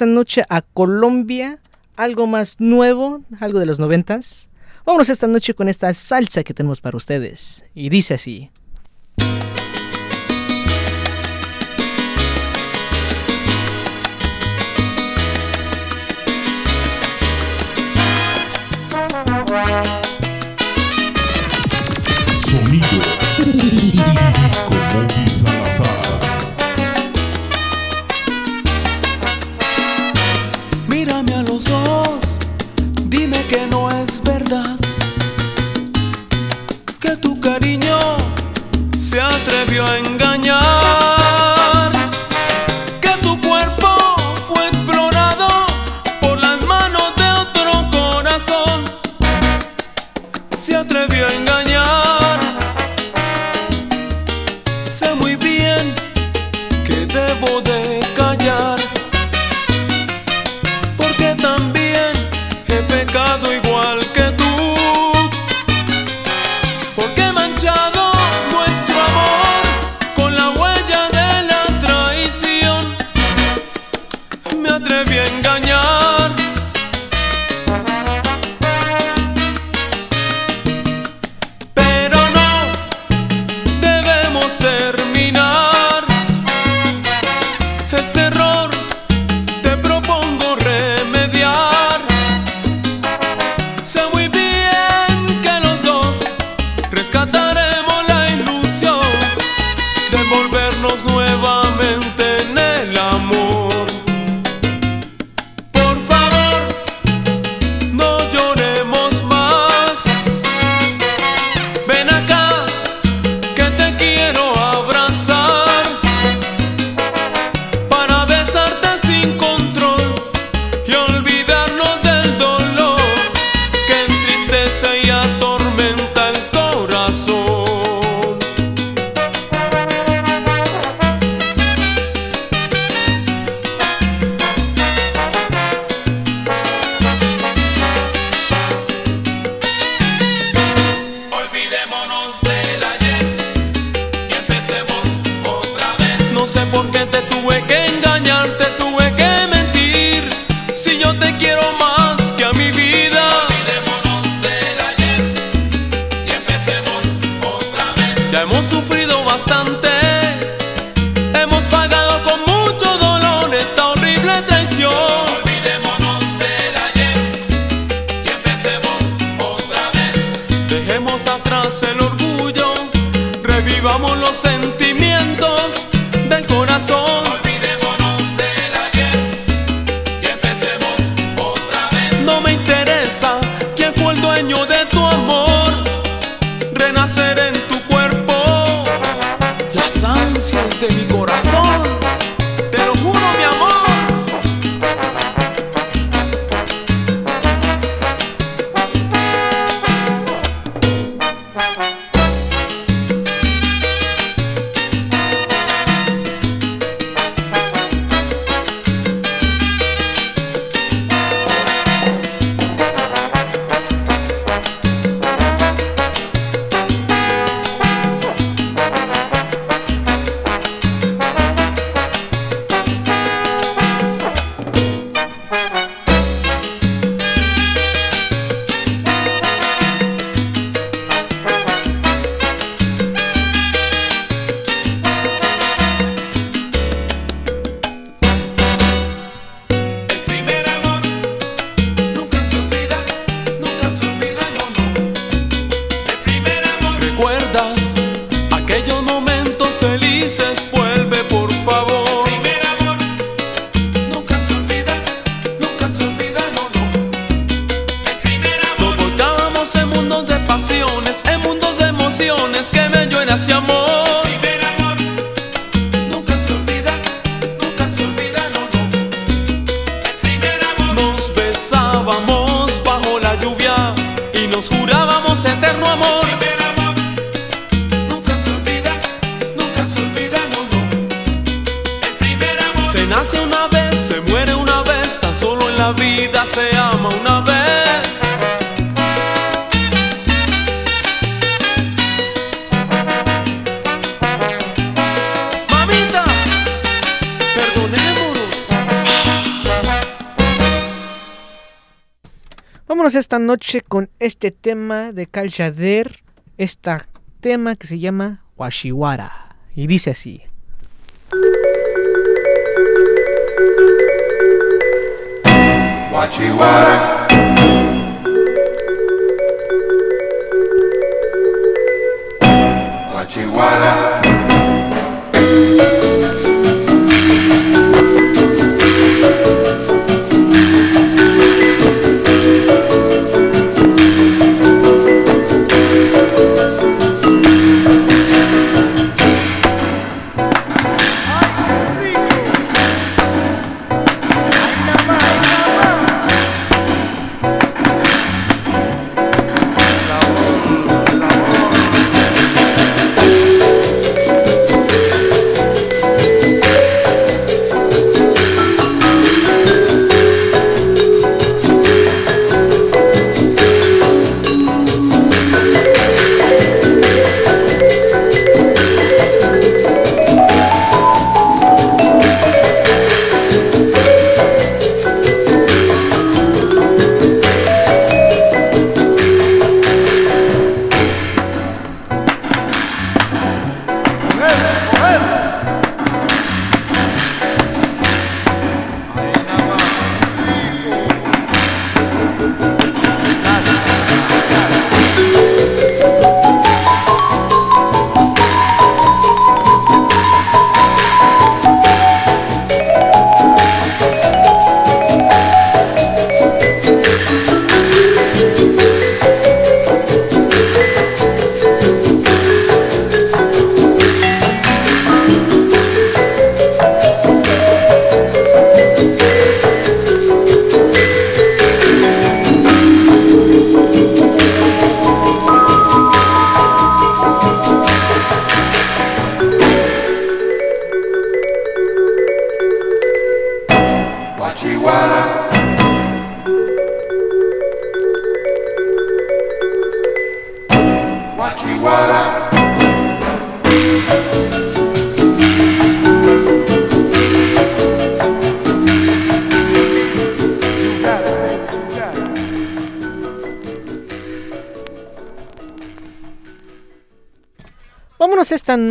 noche a Colombia, algo más nuevo, algo de los noventas. Vámonos esta noche con esta salsa que tenemos para ustedes. Y dice así. Hemos sufrido bastante, hemos pagado con mucho dolor esta horrible traición. Olvidémonos del ayer y empecemos otra vez. Dejemos atrás el orgullo, revivamos los sentimientos. noche con este tema de Kal Shader, este tema que se llama Washiwara. Y dice así. Wachiwara.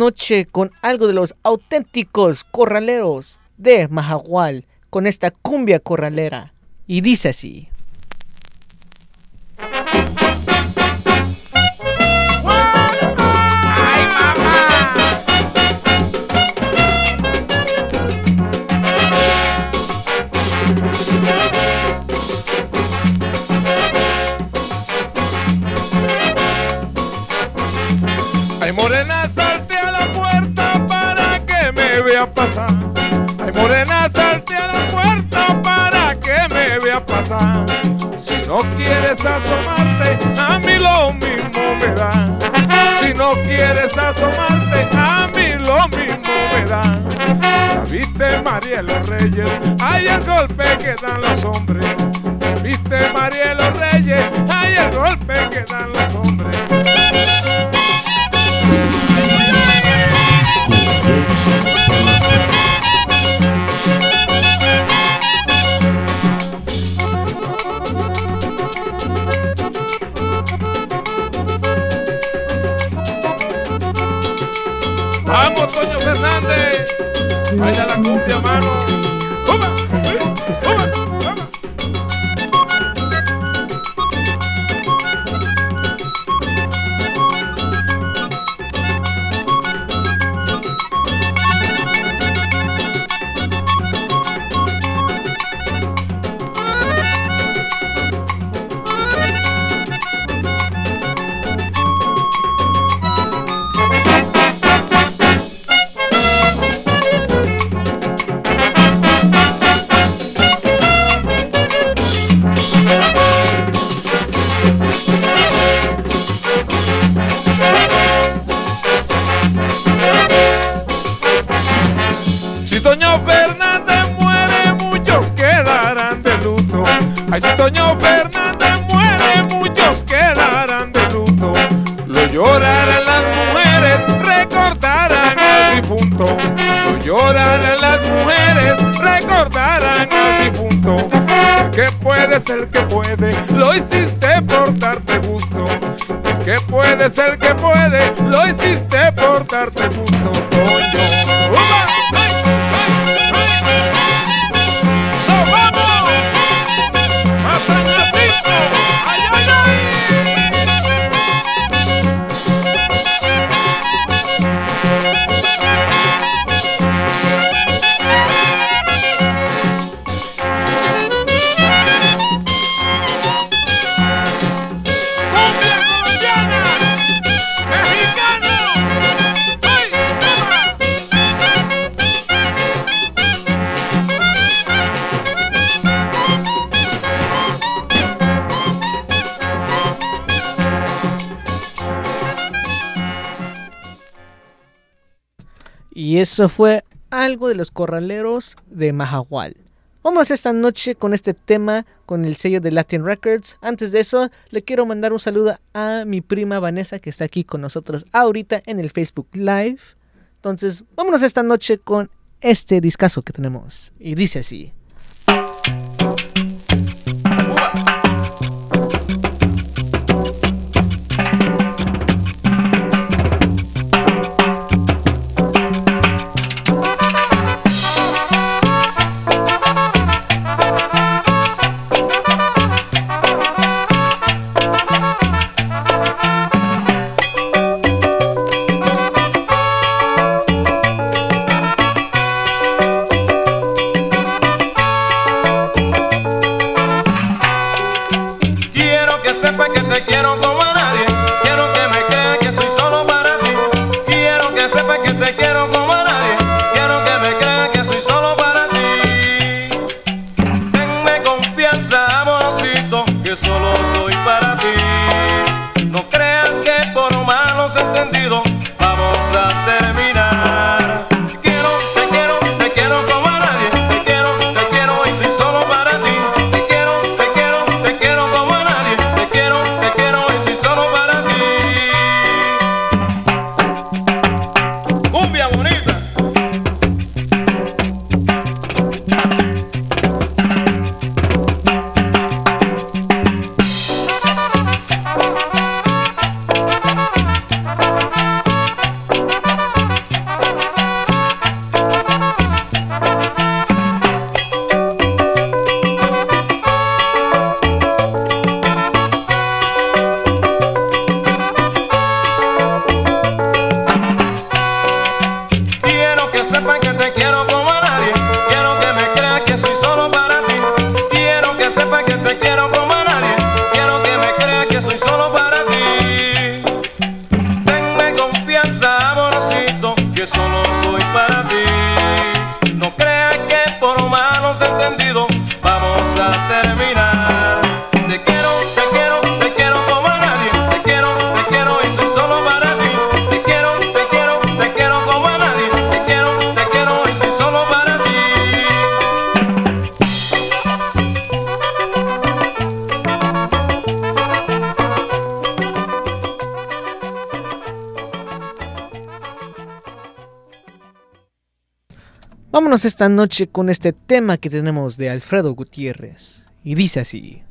Noche con algo de los auténticos corraleros de Mahahual, con esta cumbia corralera. Y dice así. Pasar. Ay morena, salte a la puerta para que me vea pasar. Si no quieres asomarte, a mí lo mismo me da. Si no quieres asomarte, a mí lo mismo me da. Ya viste María los Reyes, hay el golpe que dan los hombres. Ya viste María los Reyes, hay el golpe que dan los hombres. Vaya la Listening to cumbia, Psych mano. Radio, San Francisco. Que puede ser que puede, lo hiciste por darte gusto, eso fue algo de los corraleros de Mahahual. Vamos esta noche con este tema con el sello de Latin Records. Antes de eso, le quiero mandar un saludo a mi prima Vanessa que está aquí con nosotros ahorita en el Facebook Live. Entonces, vámonos esta noche con este discazo que tenemos. Y dice así. Esta noche con este tema que tenemos de Alfredo Gutiérrez. Y dice así.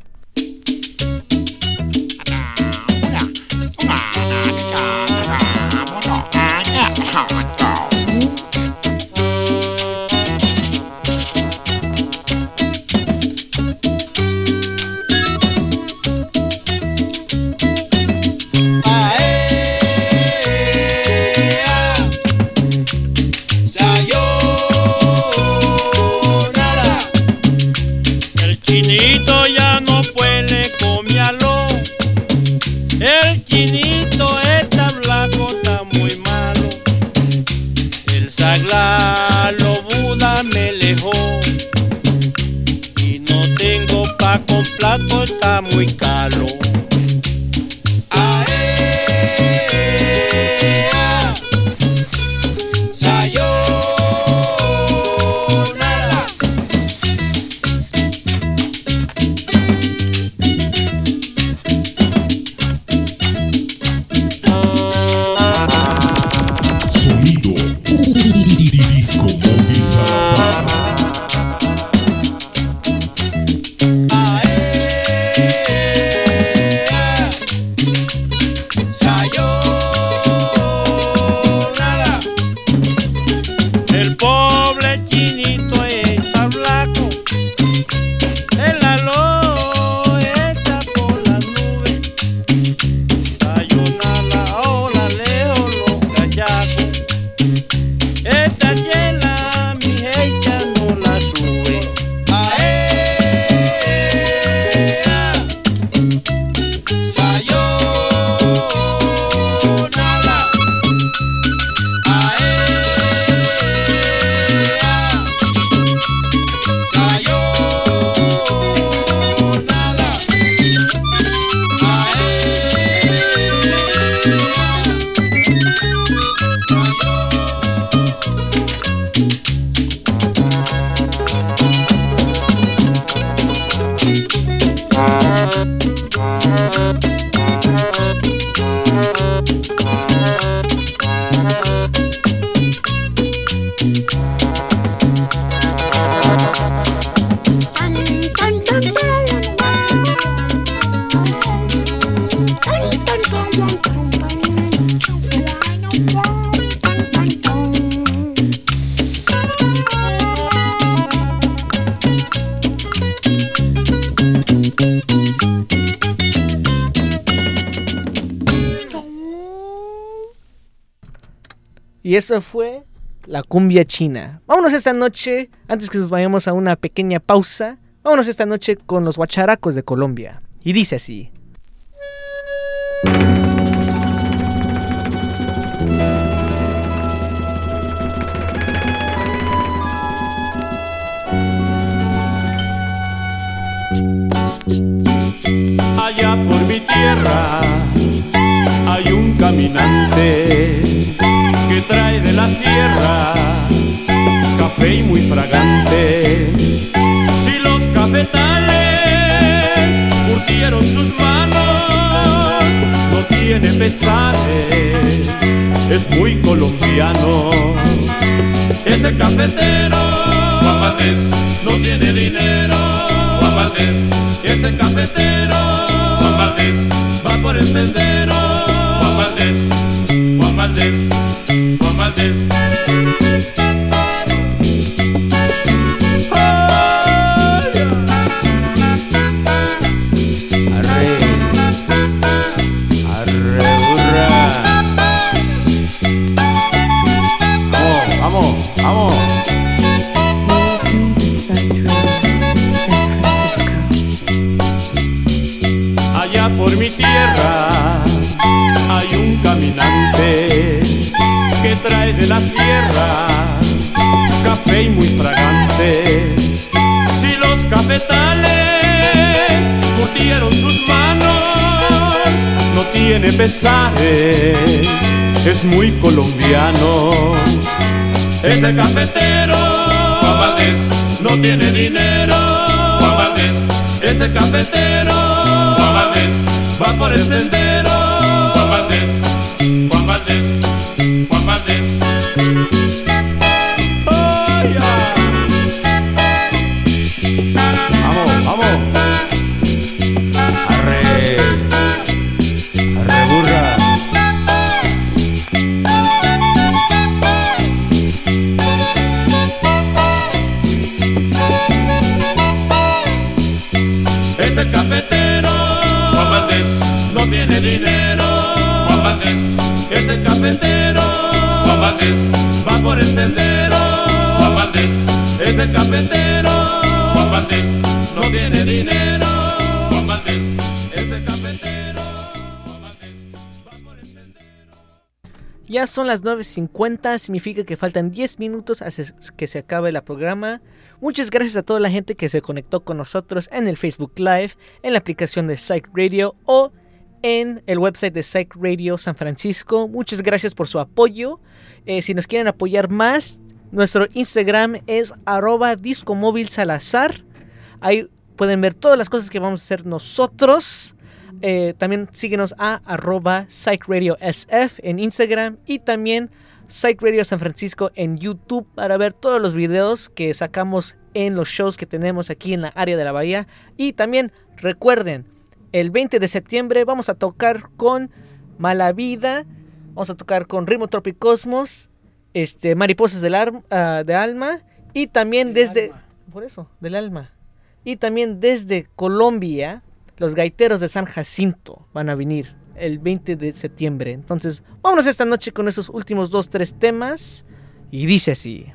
Y eso fue la cumbia china. Vámonos esta noche, antes que nos vayamos a una pequeña pausa, vámonos esta noche con los guacharacos de Colombia. Y dice así. Sierra café y muy fragante. Si los cafetales curtieron sus manos, no tiene pesares, es muy colombiano. Ese cafetero, Valdés, no tiene dinero, Valdés. Ese cafetero, Valdés, va por el sendero, muy colombiano. Ese cafetero, Juan Valdés, no tiene dinero, Juan Valdés. Ese cafetero, Juan Valdés, va por el sendero, son las 9.50, significa que faltan 10 minutos hasta que se acabe el programa. Muchas gracias a toda la gente que se conectó con nosotros en el Facebook Live, en la aplicación de Psych Radio o en el website de Psych Radio San Francisco. Muchas gracias por su apoyo. Eh, si nos quieren apoyar más, nuestro Instagram es arroba discomóvil salazar. Ahí pueden ver todas las cosas que vamos a hacer nosotros. Eh, también síguenos a arroba Psych Radio SF en Instagram y también Psych Radio San Francisco en YouTube para ver todos los videos que sacamos en los shows que tenemos aquí en la área de la bahía. Y también recuerden, el 20 de septiembre vamos a tocar con Mala Vida, vamos a tocar con Ritmo Tropicosmos, este, Mariposas del ah, de Alma y también desde... Por eso, del alma. Y también desde Colombia los gaiteros de San Jacinto van a venir el 20 de septiembre. Entonces, vámonos esta noche con esos últimos dos, tres temas. Y dice así.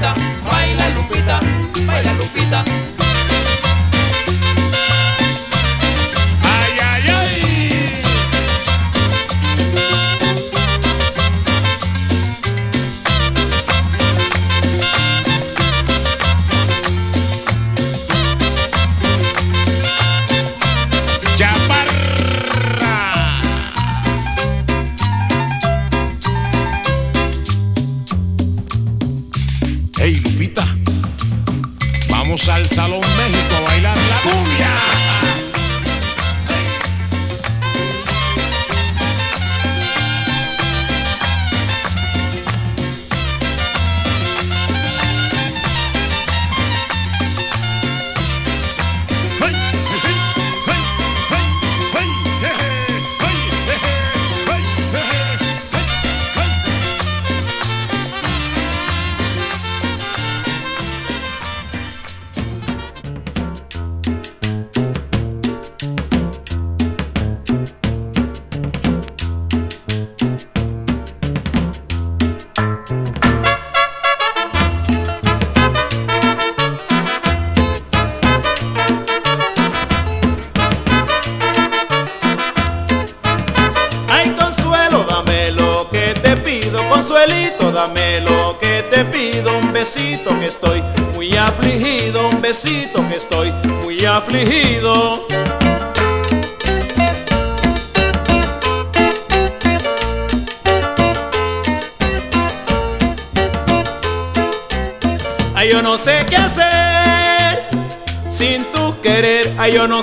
Baila Lupita, baila Lupita.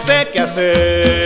Sé qué hacer,